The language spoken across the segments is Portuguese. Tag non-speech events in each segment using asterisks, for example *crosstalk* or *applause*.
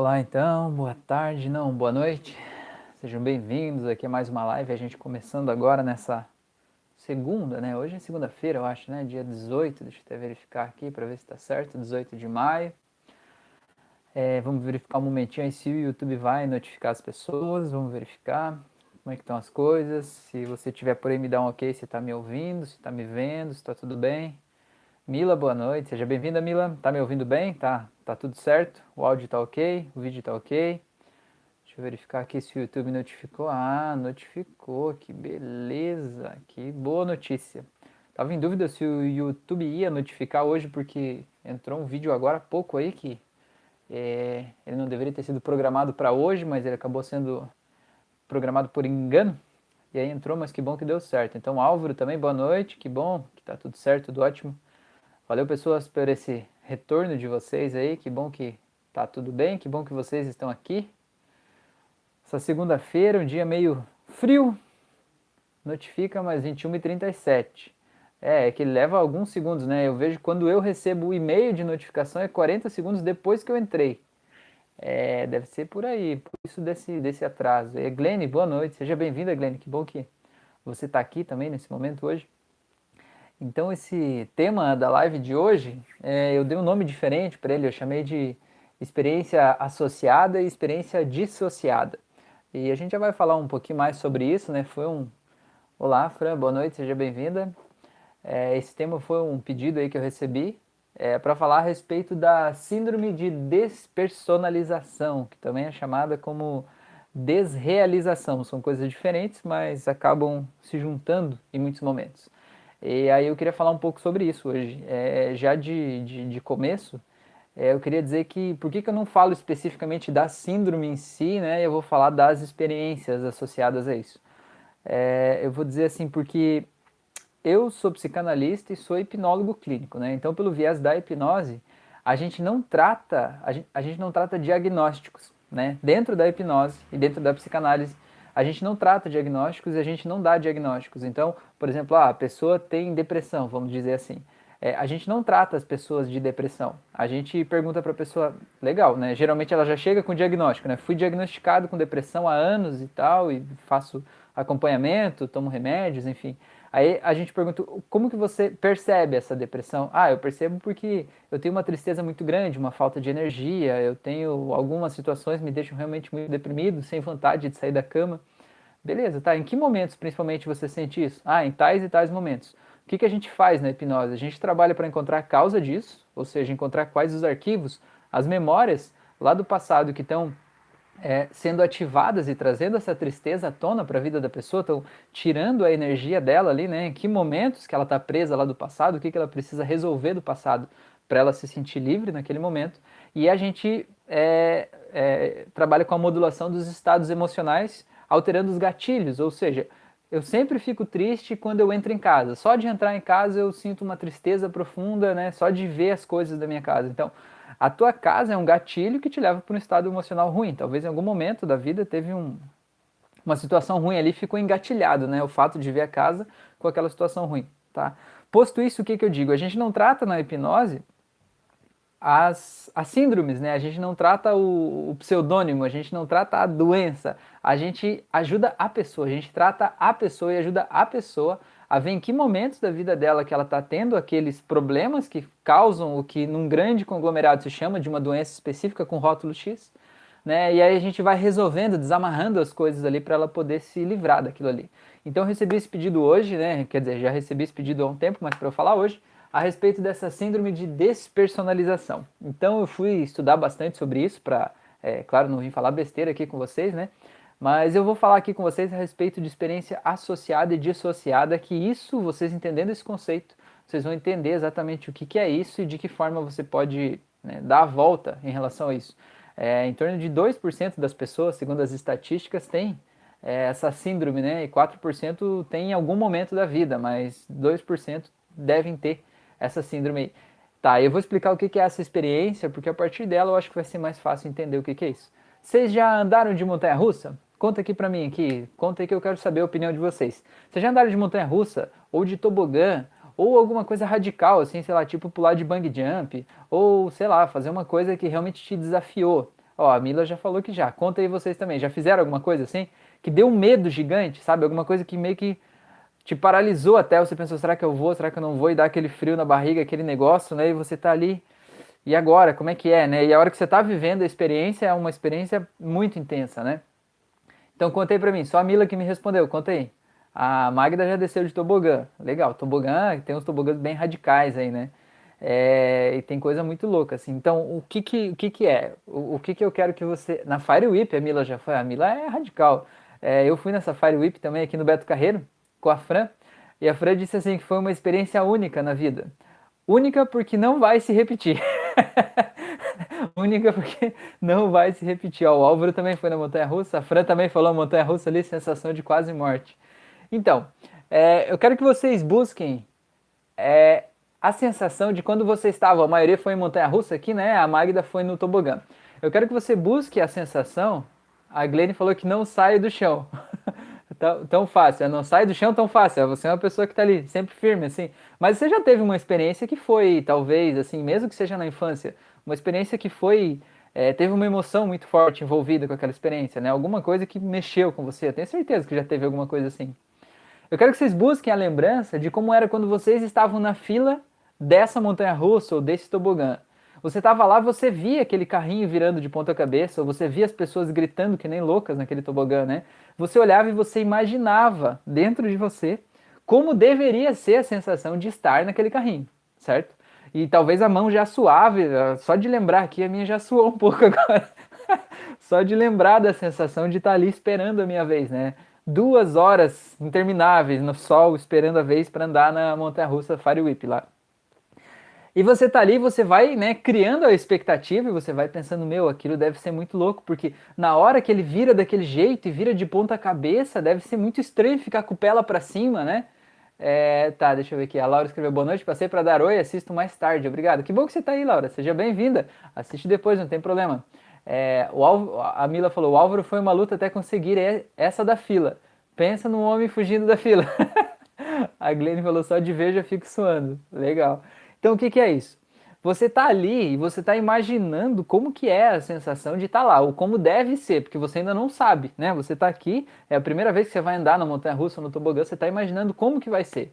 Olá então, boa tarde, não, boa noite. Sejam bem-vindos aqui a mais uma live, a gente começando agora nessa segunda, né? Hoje é segunda-feira, eu acho, né? Dia 18, deixa eu até verificar aqui para ver se está certo, 18 de maio. É, vamos verificar um momentinho aí se o YouTube vai notificar as pessoas, vamos verificar como é que estão as coisas. Se você tiver por aí, me dá um ok se está me ouvindo, se está me vendo, se está tudo bem. Mila, boa noite. Seja bem-vinda, Mila. Tá me ouvindo bem? Tá, tá tudo certo? O áudio tá ok? O vídeo tá ok? Deixa eu verificar aqui se o YouTube notificou. Ah, notificou. Que beleza. Que boa notícia. Tava em dúvida se o YouTube ia notificar hoje porque entrou um vídeo agora há pouco aí que é, ele não deveria ter sido programado para hoje, mas ele acabou sendo programado por engano. E aí entrou, mas que bom que deu certo. Então, Álvaro também, boa noite. Que bom que tá tudo certo, tudo ótimo. Valeu, pessoas, por esse retorno de vocês aí. Que bom que tá tudo bem, que bom que vocês estão aqui. Essa segunda-feira, um dia meio frio. Notifica mais 21 e 37. É, é que leva alguns segundos, né? Eu vejo quando eu recebo o e-mail de notificação é 40 segundos depois que eu entrei. É, deve ser por aí, por isso desse, desse atraso. E Glene, boa noite, seja bem-vinda, Glene. Que bom que você está aqui também nesse momento hoje. Então, esse tema da live de hoje, é, eu dei um nome diferente para ele, eu chamei de experiência associada e experiência dissociada. E a gente já vai falar um pouquinho mais sobre isso, né? Foi um. Olá, Fran, boa noite, seja bem-vinda. É, esse tema foi um pedido aí que eu recebi é, para falar a respeito da síndrome de despersonalização, que também é chamada como desrealização. São coisas diferentes, mas acabam se juntando em muitos momentos. E aí eu queria falar um pouco sobre isso hoje. É, já de, de, de começo, é, eu queria dizer que por que, que eu não falo especificamente da síndrome em si, né? Eu vou falar das experiências associadas a isso. É, eu vou dizer assim porque eu sou psicanalista e sou hipnólogo clínico, né? Então, pelo viés da hipnose, a gente não trata a gente, a gente não trata diagnósticos, né? Dentro da hipnose e dentro da psicanálise a gente não trata diagnósticos e a gente não dá diagnósticos. Então, por exemplo, ah, a pessoa tem depressão, vamos dizer assim. É, a gente não trata as pessoas de depressão. A gente pergunta para a pessoa, legal, né? Geralmente ela já chega com diagnóstico, né? Fui diagnosticado com depressão há anos e tal, e faço acompanhamento, tomo remédios, enfim. Aí a gente pergunta, como que você percebe essa depressão? Ah, eu percebo porque eu tenho uma tristeza muito grande, uma falta de energia, eu tenho algumas situações que me deixam realmente muito deprimido, sem vontade de sair da cama. Beleza, tá? Em que momentos principalmente você sente isso? Ah, em tais e tais momentos. O que, que a gente faz na hipnose? A gente trabalha para encontrar a causa disso, ou seja, encontrar quais os arquivos, as memórias lá do passado que estão é, sendo ativadas e trazendo essa tristeza à tona para a vida da pessoa, estão tirando a energia dela ali, né? Em que momentos que ela está presa lá do passado, o que, que ela precisa resolver do passado para ela se sentir livre naquele momento. E a gente é, é, trabalha com a modulação dos estados emocionais, alterando os gatilhos, ou seja, eu sempre fico triste quando eu entro em casa. Só de entrar em casa eu sinto uma tristeza profunda, né? Só de ver as coisas da minha casa. Então, a tua casa é um gatilho que te leva para um estado emocional ruim. Talvez em algum momento da vida teve um, uma situação ruim ali, ficou engatilhado, né? O fato de ver a casa com aquela situação ruim, tá? Posto isso, o que, que eu digo? A gente não trata na hipnose as, as síndromes, né? A gente não trata o, o pseudônimo, a gente não trata a doença, a gente ajuda a pessoa, a gente trata a pessoa e ajuda a pessoa a ver em que momentos da vida dela que ela está tendo aqueles problemas que causam o que num grande conglomerado se chama de uma doença específica com rótulo X, né? E aí a gente vai resolvendo, desamarrando as coisas ali para ela poder se livrar daquilo ali. Então eu recebi esse pedido hoje, né? Quer dizer, já recebi esse pedido há um tempo, mas para eu falar hoje, a respeito dessa síndrome de despersonalização. Então eu fui estudar bastante sobre isso para, é, claro, não vim falar besteira aqui com vocês, né? Mas eu vou falar aqui com vocês a respeito de experiência associada e dissociada, que isso, vocês entendendo esse conceito, vocês vão entender exatamente o que, que é isso e de que forma você pode né, dar a volta em relação a isso. É, em torno de 2% das pessoas, segundo as estatísticas, tem é, essa síndrome, né? E 4% tem em algum momento da vida, mas 2% devem ter essa síndrome. Tá, eu vou explicar o que é essa experiência, porque a partir dela eu acho que vai ser mais fácil entender o que é isso. Vocês já andaram de montanha russa? Conta aqui pra mim, aqui. Conta aí que eu quero saber a opinião de vocês. Vocês já andaram de montanha russa? Ou de tobogã? Ou alguma coisa radical, assim, sei lá, tipo pular de bang jump? Ou, sei lá, fazer uma coisa que realmente te desafiou? Ó, a Mila já falou que já. Conta aí vocês também. Já fizeram alguma coisa assim? Que deu um medo gigante, sabe? Alguma coisa que meio que te paralisou até. Você pensou, será que eu vou? Será que eu não vou? E dá aquele frio na barriga, aquele negócio, né? E você tá ali. E agora? Como é que é, né? E a hora que você tá vivendo a experiência é uma experiência muito intensa, né? Então contei para mim. Só a Mila que me respondeu. Conta aí. A Magda já desceu de tobogã. Legal. Tobogã, tem uns tobogãs bem radicais aí, né? É, e tem coisa muito louca, assim. Então, o que que, o que, que é? O, o que que eu quero que você... Na Fire Whip, a Mila já foi. A Mila é radical. É, eu fui nessa Fire Whip também aqui no Beto Carreiro, com a Fran. E a Fran disse assim que foi uma experiência única na vida. Única porque não vai se repetir. *laughs* única *laughs* porque não vai se repetir. Ó, o Álvaro também foi na Montanha Russa. A Fran também falou Montanha Russa ali, sensação de quase morte. Então, é, eu quero que vocês busquem é, a sensação de quando você estava, a maioria foi em montanha russa aqui, né? A Magda foi no tobogã. Eu quero que você busque a sensação. A Glenn falou que não sai do chão. *laughs* tão, tão fácil, não sai do chão tão fácil. Você é uma pessoa que está ali, sempre firme, assim. Mas você já teve uma experiência que foi, talvez, assim, mesmo que seja na infância, uma experiência que foi. É, teve uma emoção muito forte envolvida com aquela experiência, né? Alguma coisa que mexeu com você. Eu tenho certeza que já teve alguma coisa assim. Eu quero que vocês busquem a lembrança de como era quando vocês estavam na fila dessa montanha russa ou desse tobogã. Você estava lá, você via aquele carrinho virando de ponta cabeça, ou você via as pessoas gritando que nem loucas naquele tobogã, né? Você olhava e você imaginava dentro de você como deveria ser a sensação de estar naquele carrinho, certo? E talvez a mão já suave, só de lembrar aqui, a minha já suou um *laughs* pouco agora. só de lembrar da sensação de estar ali esperando a minha vez, né? Duas horas intermináveis no sol, esperando a vez para andar na montanha russa Fire Whip lá. E você tá ali, você vai, né, criando a expectativa e você vai pensando, meu, aquilo deve ser muito louco, porque na hora que ele vira daquele jeito e vira de ponta cabeça, deve ser muito estranho ficar com pela para cima, né? É, tá, deixa eu ver aqui. A Laura escreveu boa noite, passei para dar oi, assisto mais tarde. Obrigado. Que bom que você tá aí, Laura. Seja bem-vinda. Assiste depois, não tem problema. É, o Álvaro, a Mila falou: o Álvaro foi uma luta até conseguir essa da fila. Pensa num homem fugindo da fila. *laughs* a Glenn falou: só de ver já fico suando. Legal. Então o que, que é isso? Você está ali e você está imaginando como que é a sensação de estar tá lá, ou como deve ser, porque você ainda não sabe, né? Você está aqui, é a primeira vez que você vai andar na montanha-russa ou no tobogã, você está imaginando como que vai ser.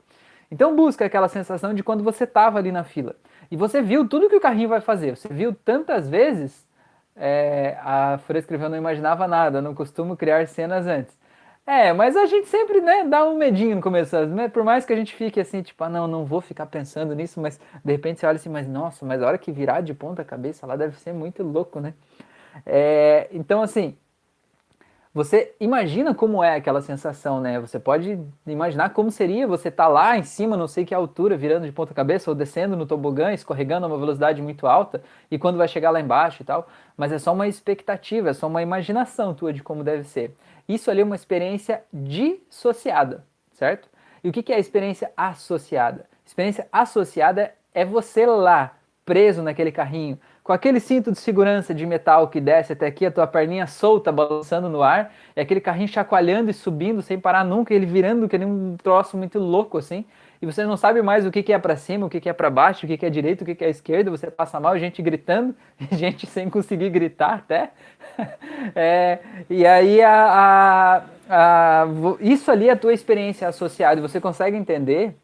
Então busca aquela sensação de quando você estava ali na fila. E você viu tudo que o carrinho vai fazer. Você viu tantas vezes. É, a Fura escreveu, não imaginava nada, não costumo criar cenas antes. É, mas a gente sempre, né, dá um medinho no começo, né? Por mais que a gente fique assim, tipo, ah, não, não vou ficar pensando nisso, mas de repente você olha assim, mas nossa, mas a hora que virar de ponta cabeça lá deve ser muito louco, né? É, então, assim, você imagina como é aquela sensação, né? Você pode imaginar como seria você estar tá lá em cima, não sei que altura, virando de ponta cabeça ou descendo no tobogã, escorregando a uma velocidade muito alta e quando vai chegar lá embaixo e tal. Mas é só uma expectativa, é só uma imaginação tua de como deve ser. Isso ali é uma experiência dissociada, certo? E o que é a experiência associada? Experiência associada é você lá, preso naquele carrinho, com aquele cinto de segurança de metal que desce até aqui, a tua perninha solta, balançando no ar, e aquele carrinho chacoalhando e subindo sem parar nunca, ele virando que nem um troço muito louco assim e você não sabe mais o que, que é para cima, o que, que é para baixo, o que, que é direito, o que, que é esquerda, você passa mal, gente gritando, *laughs* gente sem conseguir gritar até. *laughs* É, e aí a, a, a, isso ali é a tua experiência associada, você consegue entender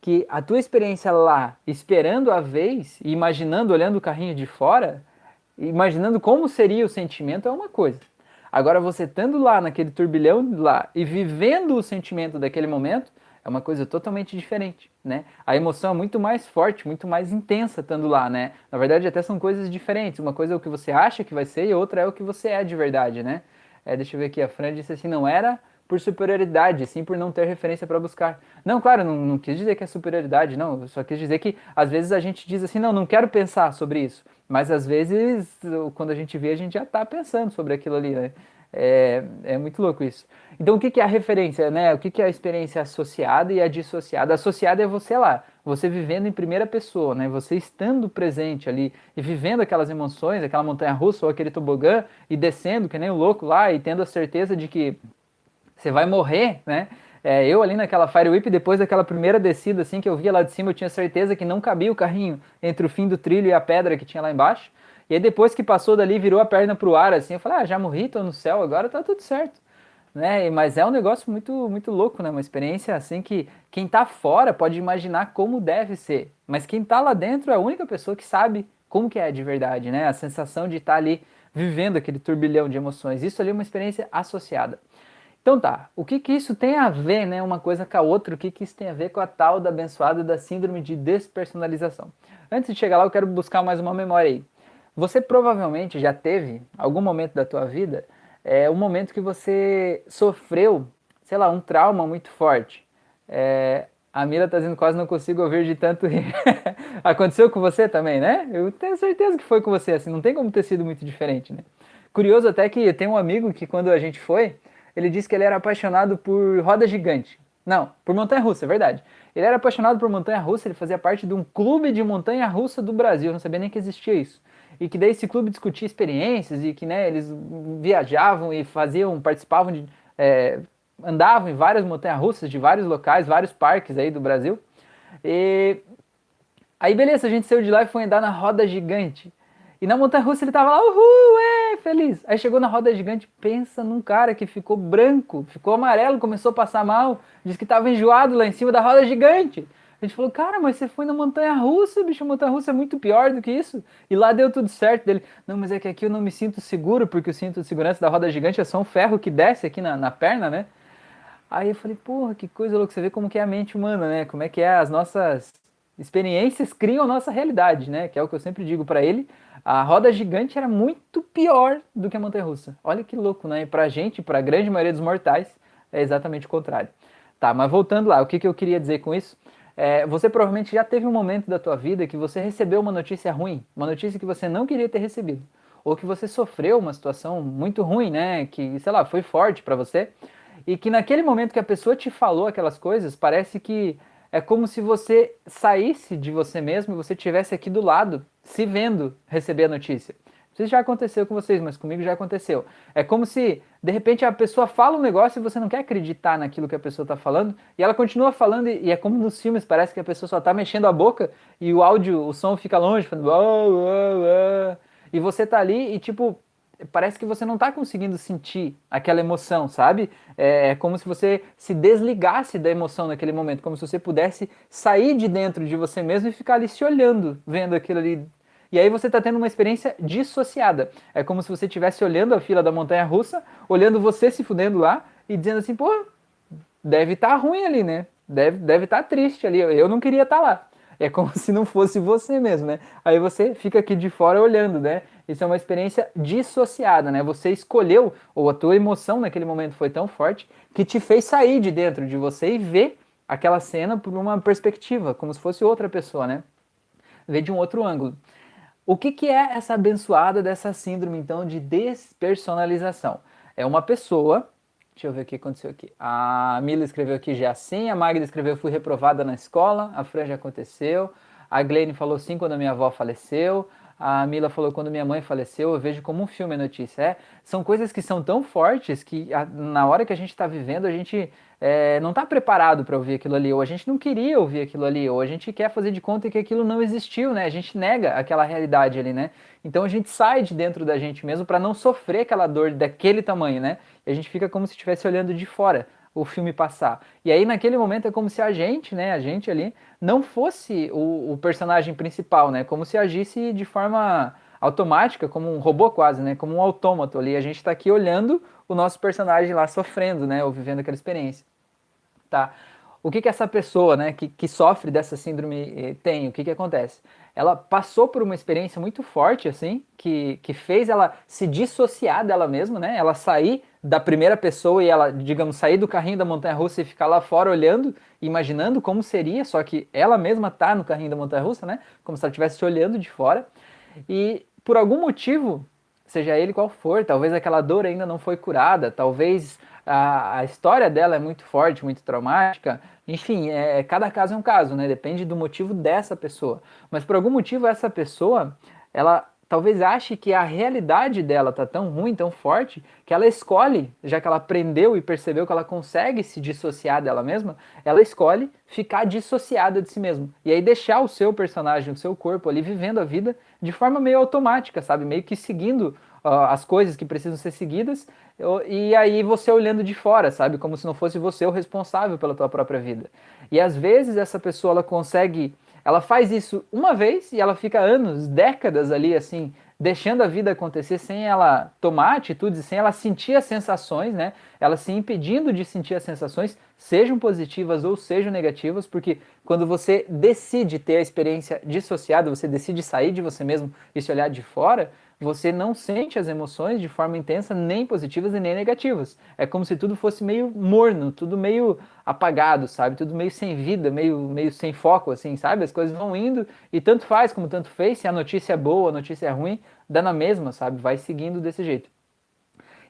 que a tua experiência lá, esperando a vez, imaginando, olhando o carrinho de fora, imaginando como seria o sentimento é uma coisa. Agora você estando lá naquele turbilhão lá e vivendo o sentimento daquele momento, é uma coisa totalmente diferente, né? A emoção é muito mais forte, muito mais intensa estando lá, né? Na verdade, até são coisas diferentes. Uma coisa é o que você acha que vai ser e outra é o que você é de verdade, né? É, deixa eu ver aqui, a Fran disse assim, não era por superioridade, sim por não ter referência para buscar. Não, claro, não, não quis dizer que é superioridade, não. Só quis dizer que às vezes a gente diz assim, não, não quero pensar sobre isso. Mas às vezes, quando a gente vê, a gente já está pensando sobre aquilo ali, né? É, é muito louco isso. Então, o que, que é a referência, né? O que, que é a experiência associada e a dissociada? Associada é você lá, você vivendo em primeira pessoa, né? Você estando presente ali e vivendo aquelas emoções, aquela montanha russa ou aquele tobogã e descendo que nem o louco lá e tendo a certeza de que você vai morrer, né? É, eu ali naquela Fire Whip, depois daquela primeira descida assim que eu via lá de cima, eu tinha certeza que não cabia o carrinho entre o fim do trilho e a pedra que tinha lá embaixo. E aí depois que passou dali, virou a perna pro ar, assim, eu falei, ah, já morri, tô no céu, agora tá tudo certo. Né? Mas é um negócio muito, muito louco, né? Uma experiência assim que quem tá fora pode imaginar como deve ser. Mas quem tá lá dentro é a única pessoa que sabe como que é de verdade, né? A sensação de estar tá ali vivendo aquele turbilhão de emoções. Isso ali é uma experiência associada. Então tá, o que que isso tem a ver, né, uma coisa com a outra, o que que isso tem a ver com a tal da abençoada da síndrome de despersonalização? Antes de chegar lá, eu quero buscar mais uma memória aí. Você provavelmente já teve, algum momento da tua vida, é, um momento que você sofreu, sei lá, um trauma muito forte. É, a Mila tá dizendo quase não consigo ouvir de tanto rir. *laughs* Aconteceu com você também, né? Eu tenho certeza que foi com você, assim, não tem como ter sido muito diferente, né? Curioso até que tem um amigo que quando a gente foi, ele disse que ele era apaixonado por roda gigante. Não, por montanha-russa, é verdade. Ele era apaixonado por montanha-russa, ele fazia parte de um clube de montanha-russa do Brasil, eu não sabia nem que existia isso. E que daí esse clube discutia experiências e que né, eles viajavam e faziam, participavam de. É, andavam em várias montanhas-russas de vários locais, vários parques aí do Brasil. E aí, beleza, a gente saiu de lá e foi andar na roda gigante. E na montanha russa ele tava lá, uhul, é, feliz. Aí chegou na roda gigante, pensa num cara que ficou branco, ficou amarelo, começou a passar mal, disse que tava enjoado lá em cima da roda gigante. A gente falou, cara, mas você foi na montanha russa, bicho, a montanha russa é muito pior do que isso. E lá deu tudo certo dele. Não, mas é que aqui eu não me sinto seguro, porque o cinto de segurança da roda gigante é só um ferro que desce aqui na, na perna, né? Aí eu falei, porra, que coisa louca, você vê como que é a mente humana, né? Como é que é as nossas experiências criam a nossa realidade, né? Que é o que eu sempre digo para ele. A roda gigante era muito pior do que a montanha russa. Olha que louco, né? E pra gente, pra grande maioria dos mortais, é exatamente o contrário. Tá, mas voltando lá, o que, que eu queria dizer com isso? É, você provavelmente já teve um momento da tua vida que você recebeu uma notícia ruim, uma notícia que você não queria ter recebido, ou que você sofreu uma situação muito ruim, né? Que, sei lá, foi forte para você, e que naquele momento que a pessoa te falou aquelas coisas, parece que é como se você saísse de você mesmo e você estivesse aqui do lado, se vendo receber a notícia. Se já aconteceu com vocês, mas comigo já aconteceu. É como se, de repente, a pessoa fala um negócio e você não quer acreditar naquilo que a pessoa está falando, e ela continua falando, e é como nos filmes, parece que a pessoa só está mexendo a boca e o áudio, o som fica longe, falando. E você tá ali e, tipo, parece que você não está conseguindo sentir aquela emoção, sabe? É, é, como se você se desligasse da emoção naquele momento, como se você pudesse sair de dentro de você mesmo e ficar ali se olhando, vendo aquilo ali. E aí você está tendo uma experiência dissociada. É como se você estivesse olhando a fila da montanha russa, olhando você se fudendo lá e dizendo assim, pô, deve estar tá ruim ali, né? Deve estar deve tá triste ali. Eu não queria estar tá lá. É como *laughs* se não fosse você mesmo, né? Aí você fica aqui de fora olhando, né? Isso é uma experiência dissociada, né? Você escolheu, ou a tua emoção naquele momento foi tão forte, que te fez sair de dentro de você e ver aquela cena por uma perspectiva, como se fosse outra pessoa, né? Ver de um outro ângulo. O que, que é essa abençoada dessa síndrome, então, de despersonalização? É uma pessoa. Deixa eu ver o que aconteceu aqui. A Mila escreveu aqui já sim, a Magda escreveu fui reprovada na escola, a Fran já aconteceu, a Glenn falou sim quando a minha avó faleceu, a Mila falou quando minha mãe faleceu, eu vejo como um filme a notícia. É, são coisas que são tão fortes que a, na hora que a gente está vivendo, a gente é, não está preparado para ouvir aquilo ali, ou a gente não queria ouvir aquilo ali, ou a gente quer fazer de conta que aquilo não existiu, né? A gente nega aquela realidade ali, né? Então a gente sai de dentro da gente mesmo para não sofrer aquela dor daquele tamanho, né? E a gente fica como se estivesse olhando de fora o filme passar. E aí naquele momento é como se a gente, né, a gente ali, não fosse o, o personagem principal, né? Como se agisse de forma automática, como um robô quase, né? Como um autômato ali. A gente está aqui olhando o nosso personagem lá sofrendo, né? Ou vivendo aquela experiência. Tá? O que que essa pessoa, né, que, que sofre dessa síndrome eh, tem? O que que acontece? Ela passou por uma experiência muito forte, assim, que, que fez ela se dissociar dela mesma, né? Ela sair da primeira pessoa e ela, digamos, sair do carrinho da montanha russa e ficar lá fora olhando, imaginando como seria, só que ela mesma tá no carrinho da montanha russa, né? Como se ela estivesse olhando de fora. E por algum motivo, seja ele qual for, talvez aquela dor ainda não foi curada, talvez a, a história dela é muito forte, muito traumática, enfim, é, cada caso é um caso, né? Depende do motivo dessa pessoa. Mas por algum motivo essa pessoa, ela talvez ache que a realidade dela tá tão ruim, tão forte, que ela escolhe, já que ela aprendeu e percebeu que ela consegue se dissociar dela mesma, ela escolhe ficar dissociada de si mesma. E aí deixar o seu personagem, o seu corpo ali vivendo a vida de forma meio automática, sabe? Meio que seguindo uh, as coisas que precisam ser seguidas, e aí você olhando de fora, sabe? Como se não fosse você o responsável pela tua própria vida. E às vezes essa pessoa ela consegue ela faz isso uma vez e ela fica anos, décadas ali, assim, deixando a vida acontecer sem ela tomar atitudes, sem ela sentir as sensações, né? Ela se impedindo de sentir as sensações, sejam positivas ou sejam negativas, porque quando você decide ter a experiência dissociada, você decide sair de você mesmo e se olhar de fora, você não sente as emoções de forma intensa, nem positivas e nem negativas. É como se tudo fosse meio morno, tudo meio apagado, sabe? Tudo meio sem vida, meio, meio sem foco, assim, sabe? As coisas vão indo e tanto faz como tanto fez. Se a notícia é boa, a notícia é ruim, dá na mesma, sabe? Vai seguindo desse jeito.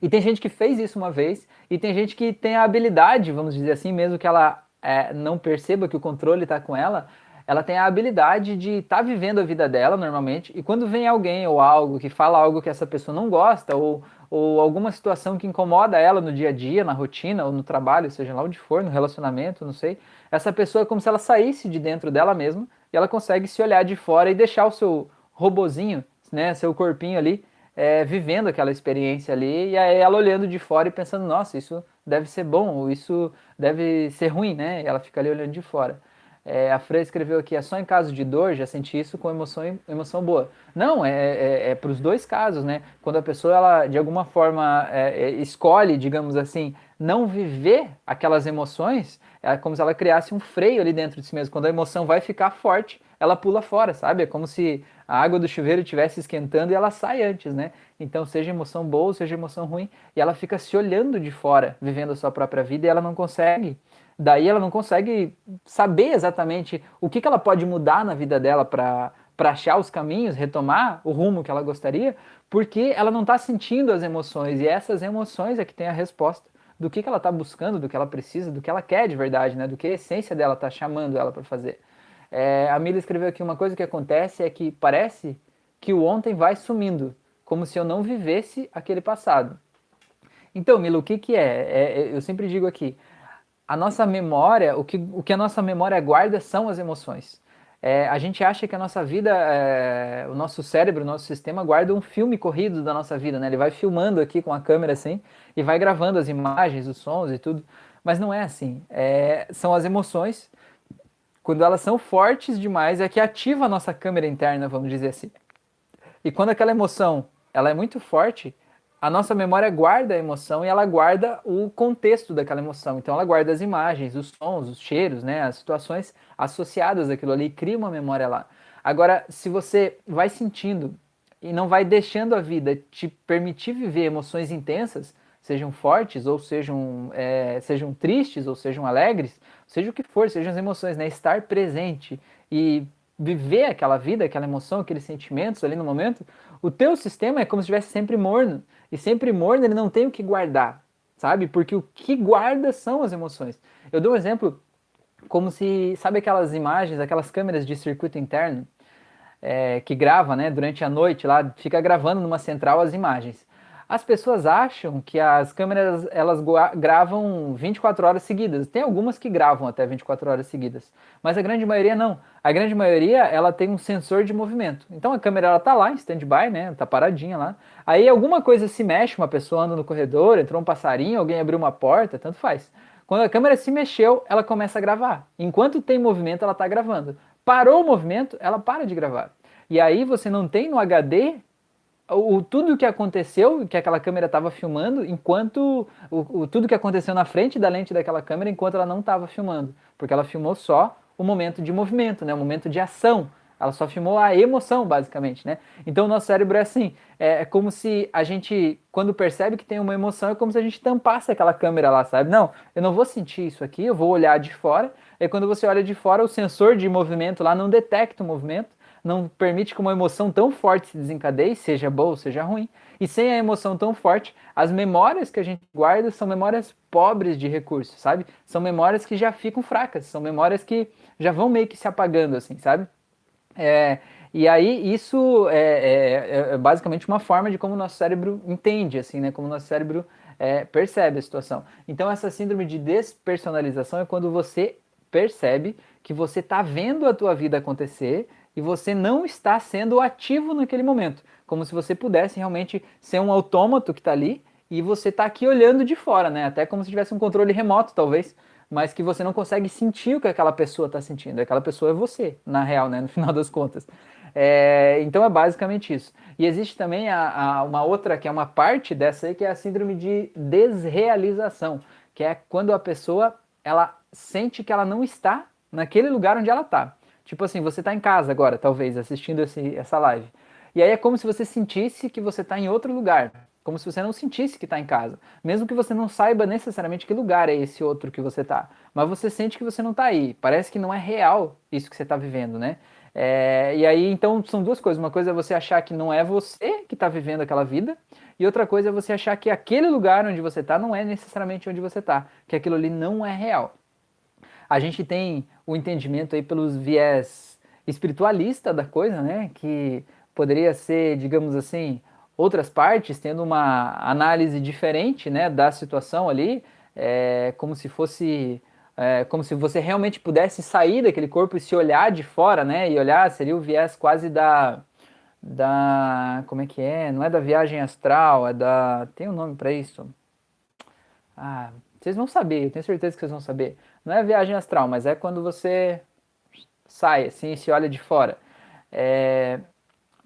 E tem gente que fez isso uma vez, e tem gente que tem a habilidade, vamos dizer assim, mesmo que ela é, não perceba que o controle está com ela, ela tem a habilidade de estar tá vivendo a vida dela normalmente, e quando vem alguém ou algo que fala algo que essa pessoa não gosta, ou, ou alguma situação que incomoda ela no dia a dia, na rotina, ou no trabalho, seja lá onde for, no relacionamento, não sei, essa pessoa é como se ela saísse de dentro dela mesma e ela consegue se olhar de fora e deixar o seu robozinho, né, seu corpinho ali, é, vivendo aquela experiência ali, e aí ela olhando de fora e pensando, nossa, isso deve ser bom, ou isso deve ser ruim, né? E ela fica ali olhando de fora. É, a Freire escreveu aqui, é só em caso de dor, já senti isso com emoção, emoção boa. Não, é, é, é para os dois casos, né? Quando a pessoa, ela, de alguma forma, é, é, escolhe, digamos assim, não viver aquelas emoções, é como se ela criasse um freio ali dentro de si mesma. Quando a emoção vai ficar forte, ela pula fora, sabe? É como se a água do chuveiro estivesse esquentando e ela sai antes, né? Então, seja emoção boa, seja emoção ruim, e ela fica se olhando de fora, vivendo a sua própria vida, e ela não consegue daí ela não consegue saber exatamente o que, que ela pode mudar na vida dela para achar os caminhos, retomar o rumo que ela gostaria, porque ela não está sentindo as emoções, e essas emoções é que tem a resposta do que, que ela está buscando, do que ela precisa, do que ela quer de verdade, né? do que a essência dela está chamando ela para fazer. É, a Mila escreveu aqui uma coisa que acontece é que parece que o ontem vai sumindo, como se eu não vivesse aquele passado. Então, Mila, o que, que é? é eu sempre digo aqui, a nossa memória, o que, o que a nossa memória guarda são as emoções. É, a gente acha que a nossa vida, é, o nosso cérebro, o nosso sistema guarda um filme corrido da nossa vida, né? Ele vai filmando aqui com a câmera assim e vai gravando as imagens, os sons e tudo. Mas não é assim. É, são as emoções. Quando elas são fortes demais, é que ativa a nossa câmera interna, vamos dizer assim. E quando aquela emoção ela é muito forte, a nossa memória guarda a emoção e ela guarda o contexto daquela emoção. Então ela guarda as imagens, os sons, os cheiros, né, as situações associadas àquilo ali, cria uma memória lá. Agora, se você vai sentindo e não vai deixando a vida te permitir viver emoções intensas, sejam fortes ou sejam, é, sejam tristes ou sejam alegres, seja o que for, sejam as emoções, né, estar presente e viver aquela vida, aquela emoção, aqueles sentimentos ali no momento, o teu sistema é como se estivesse sempre morno. E sempre morno ele não tem o que guardar, sabe? Porque o que guarda são as emoções. Eu dou um exemplo como se, sabe aquelas imagens, aquelas câmeras de circuito interno é, que grava, né, durante a noite lá, fica gravando numa central as imagens. As pessoas acham que as câmeras elas gravam 24 horas seguidas. Tem algumas que gravam até 24 horas seguidas, mas a grande maioria não. A grande maioria ela tem um sensor de movimento. Então a câmera ela tá lá em stand-by, né? Tá paradinha lá. Aí alguma coisa se mexe, uma pessoa anda no corredor, entrou um passarinho, alguém abriu uma porta, tanto faz. Quando a câmera se mexeu, ela começa a gravar. Enquanto tem movimento, ela está gravando. Parou o movimento, ela para de gravar. E aí você não tem no HD o, tudo que aconteceu, que aquela câmera estava filmando, enquanto o, o, tudo que aconteceu na frente da lente daquela câmera, enquanto ela não estava filmando, porque ela filmou só o momento de movimento, né, o momento de ação. Ela só filmou a emoção, basicamente, né? Então o nosso cérebro é assim, é, é como se a gente, quando percebe que tem uma emoção, é como se a gente tampasse aquela câmera lá, sabe? Não, eu não vou sentir isso aqui, eu vou olhar de fora. E quando você olha de fora, o sensor de movimento lá não detecta o movimento não permite que uma emoção tão forte se desencadeie, seja boa ou seja ruim. E sem a emoção tão forte, as memórias que a gente guarda são memórias pobres de recursos, sabe? São memórias que já ficam fracas, são memórias que já vão meio que se apagando, assim, sabe? É, E aí isso é, é, é, basicamente uma forma de como o nosso cérebro entende, assim, né? Como o nosso cérebro é, percebe a situação. Então essa síndrome de despersonalização é quando você percebe que você está vendo a tua vida acontecer e você não está sendo ativo naquele momento, como se você pudesse realmente ser um autômato que está ali e você está aqui olhando de fora, né? Até como se tivesse um controle remoto, talvez, mas que você não consegue sentir o que aquela pessoa está sentindo. Aquela pessoa é você, na real, né? No *laughs* final das contas. É, então é basicamente isso. E existe também a, a, uma outra que é uma parte dessa aí, que é a síndrome de desrealização, que é quando a pessoa ela sente que ela não está naquele lugar onde ela está. Tipo assim, você está em casa agora, talvez, assistindo esse, essa live. E aí é como se você sentisse que você está em outro lugar. Como se você não sentisse que está em casa. Mesmo que você não saiba necessariamente que lugar é esse outro que você está. Mas você sente que você não está aí. Parece que não é real isso que você está vivendo, né? É, e aí, então, são duas coisas. Uma coisa é você achar que não é você que está vivendo aquela vida, e outra coisa é você achar que aquele lugar onde você está não é necessariamente onde você está, que aquilo ali não é real. A gente tem o entendimento aí pelos viés espiritualista da coisa, né? Que poderia ser, digamos assim, outras partes tendo uma análise diferente, né, da situação ali, é, como se fosse é, como se você realmente pudesse sair daquele corpo e se olhar de fora, né? E olhar seria o viés quase da da como é que é? Não é da viagem astral, é da tem um nome para isso. Ah, vocês vão saber, eu tenho certeza que vocês vão saber. Não é viagem astral, mas é quando você sai assim, e se olha de fora. É,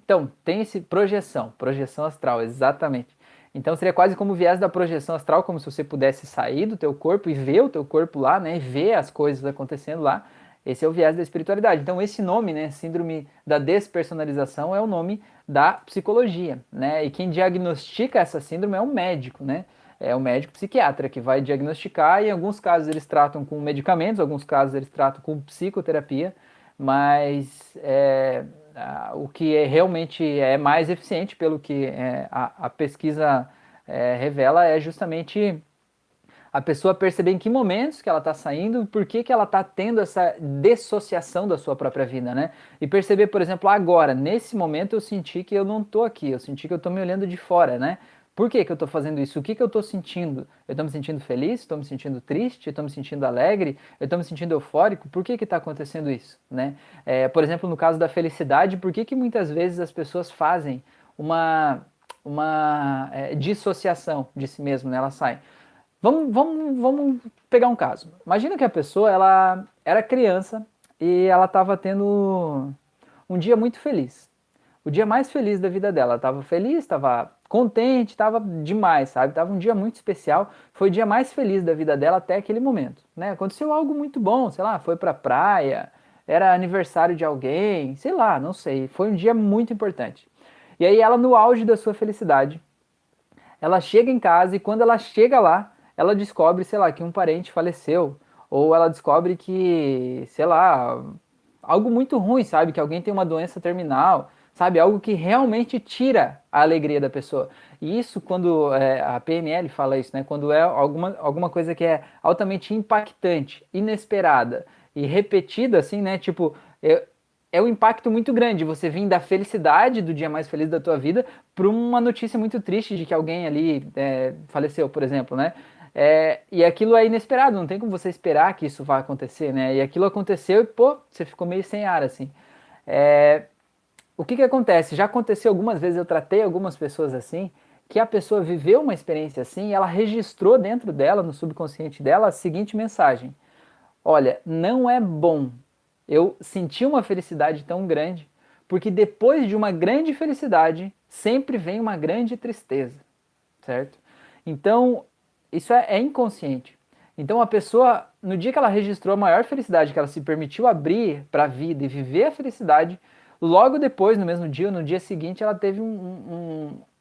então, tem esse projeção, projeção astral, exatamente. Então seria quase como o viés da projeção astral, como se você pudesse sair do teu corpo e ver o teu corpo lá, né, e ver as coisas acontecendo lá. Esse é o viés da espiritualidade. Então esse nome, né, síndrome da despersonalização, é o nome da psicologia, né? E quem diagnostica essa síndrome é um médico, né? É o médico psiquiatra que vai diagnosticar e em alguns casos eles tratam com medicamentos, em alguns casos eles tratam com psicoterapia, mas é, o que é, realmente é mais eficiente, pelo que é, a, a, pesquisa é, revela, é justamente a pessoa perceber em que momentos que ela está saindo, por que, que ela está tendo essa dissociação da sua própria vida, né? E perceber, por exemplo, agora, nesse momento eu senti que eu não estou aqui, eu senti que eu estou me olhando de fora, né? Por que, que eu estou fazendo isso? O que, que eu estou sentindo? Eu estou me sentindo feliz? Estou me sentindo triste? Estou me sentindo alegre? Eu estou me sentindo eufórico? Por que está acontecendo isso? Né? É, por exemplo, no caso da felicidade, por que, que muitas vezes as pessoas fazem uma, uma é, dissociação de si mesmo? Né? Elas saem. Vamos, vamos, vamos pegar um caso. Imagina que a pessoa ela era criança e ela estava tendo um dia muito feliz. O dia mais feliz da vida dela. Ela estava feliz, estava contente, estava demais, sabe? Tava um dia muito especial, foi o dia mais feliz da vida dela até aquele momento, né? Aconteceu algo muito bom, sei lá, foi pra praia, era aniversário de alguém, sei lá, não sei, foi um dia muito importante. E aí ela no auge da sua felicidade, ela chega em casa e quando ela chega lá, ela descobre, sei lá, que um parente faleceu, ou ela descobre que, sei lá, algo muito ruim, sabe? Que alguém tem uma doença terminal, sabe? Algo que realmente tira a alegria da pessoa. E isso, quando é, a PNL fala isso, né? Quando é alguma, alguma coisa que é altamente impactante, inesperada e repetida, assim, né? Tipo, é, é um impacto muito grande você vir da felicidade do dia mais feliz da tua vida para uma notícia muito triste de que alguém ali é, faleceu, por exemplo, né? É, e aquilo é inesperado, não tem como você esperar que isso vá acontecer, né? E aquilo aconteceu e, pô, você ficou meio sem ar, assim. É, o que, que acontece? Já aconteceu algumas vezes, eu tratei algumas pessoas assim, que a pessoa viveu uma experiência assim e ela registrou dentro dela, no subconsciente dela, a seguinte mensagem: Olha, não é bom eu sentir uma felicidade tão grande, porque depois de uma grande felicidade sempre vem uma grande tristeza, certo? Então, isso é, é inconsciente. Então, a pessoa, no dia que ela registrou a maior felicidade, que ela se permitiu abrir para a vida e viver a felicidade, Logo depois, no mesmo dia, no dia seguinte, ela teve um,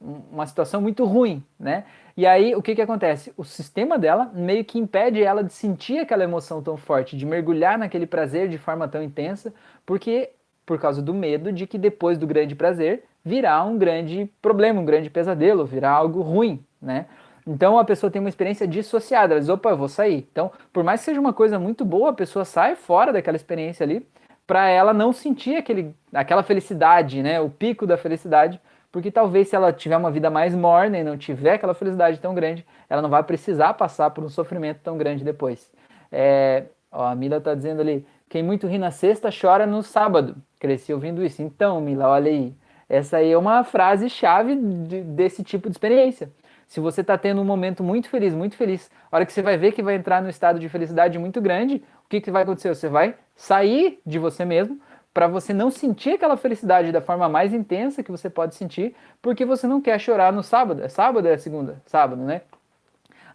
um, uma situação muito ruim, né? E aí, o que que acontece? O sistema dela meio que impede ela de sentir aquela emoção tão forte, de mergulhar naquele prazer de forma tão intensa, porque por causa do medo de que depois do grande prazer virá um grande problema, um grande pesadelo, virá algo ruim, né? Então a pessoa tem uma experiência dissociada, ela diz, opa, eu vou sair. Então, por mais que seja uma coisa muito boa, a pessoa sai fora daquela experiência ali para ela não sentir aquele, aquela felicidade, né? O pico da felicidade, porque talvez se ela tiver uma vida mais morna e não tiver aquela felicidade tão grande, ela não vai precisar passar por um sofrimento tão grande depois. É, ó, a Mila está dizendo ali, quem muito ri na sexta chora no sábado. Cresci ouvindo isso. Então, Mila, olha aí. Essa aí é uma frase chave de, desse tipo de experiência. Se você está tendo um momento muito feliz, muito feliz, a hora que você vai ver que vai entrar no estado de felicidade muito grande, o que, que vai acontecer? Você vai sair de você mesmo para você não sentir aquela felicidade da forma mais intensa que você pode sentir, porque você não quer chorar no sábado. É sábado ou é segunda? Sábado, né?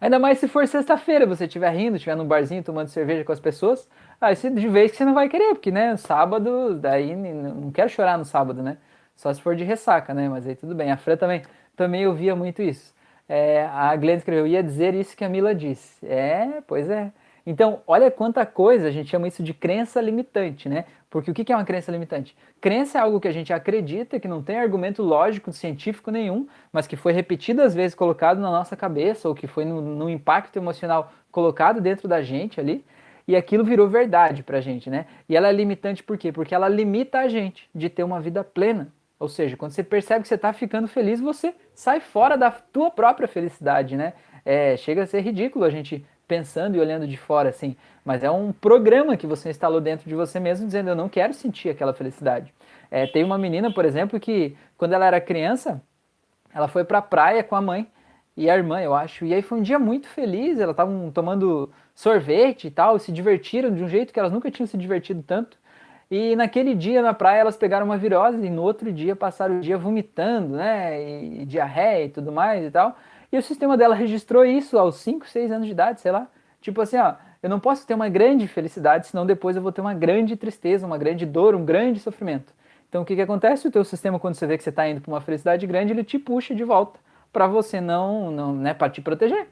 Ainda mais se for sexta-feira, você estiver rindo, estiver num barzinho tomando cerveja com as pessoas, aí você, de vez que você não vai querer, porque, né, sábado, daí não quero chorar no sábado, né? Só se for de ressaca, né? Mas aí tudo bem. A Fran também, também ouvia muito isso. É, a Glenn escreveu, ia dizer isso que a Mila disse. É, pois é. Então, olha quanta coisa, a gente chama isso de crença limitante, né? Porque o que é uma crença limitante? Crença é algo que a gente acredita, que não tem argumento lógico, científico nenhum, mas que foi repetidas vezes colocado na nossa cabeça, ou que foi no, no impacto emocional colocado dentro da gente ali, e aquilo virou verdade pra gente, né? E ela é limitante por quê? Porque ela limita a gente de ter uma vida plena, ou seja, quando você percebe que você está ficando feliz, você sai fora da tua própria felicidade, né? É, chega a ser ridículo a gente pensando e olhando de fora assim, mas é um programa que você instalou dentro de você mesmo dizendo eu não quero sentir aquela felicidade. É, tem uma menina, por exemplo, que quando ela era criança, ela foi para a praia com a mãe e a irmã, eu acho, e aí foi um dia muito feliz, elas estavam tomando sorvete e tal, se divertiram de um jeito que elas nunca tinham se divertido tanto. E naquele dia na praia elas pegaram uma virose e no outro dia passaram o dia vomitando, né? E, e diarreia e tudo mais e tal. E o sistema dela registrou isso aos 5, 6 anos de idade, sei lá. Tipo assim, ó, eu não posso ter uma grande felicidade, senão depois eu vou ter uma grande tristeza, uma grande dor, um grande sofrimento. Então o que, que acontece? O teu sistema, quando você vê que você está indo para uma felicidade grande, ele te puxa de volta para você não, não né, para te proteger.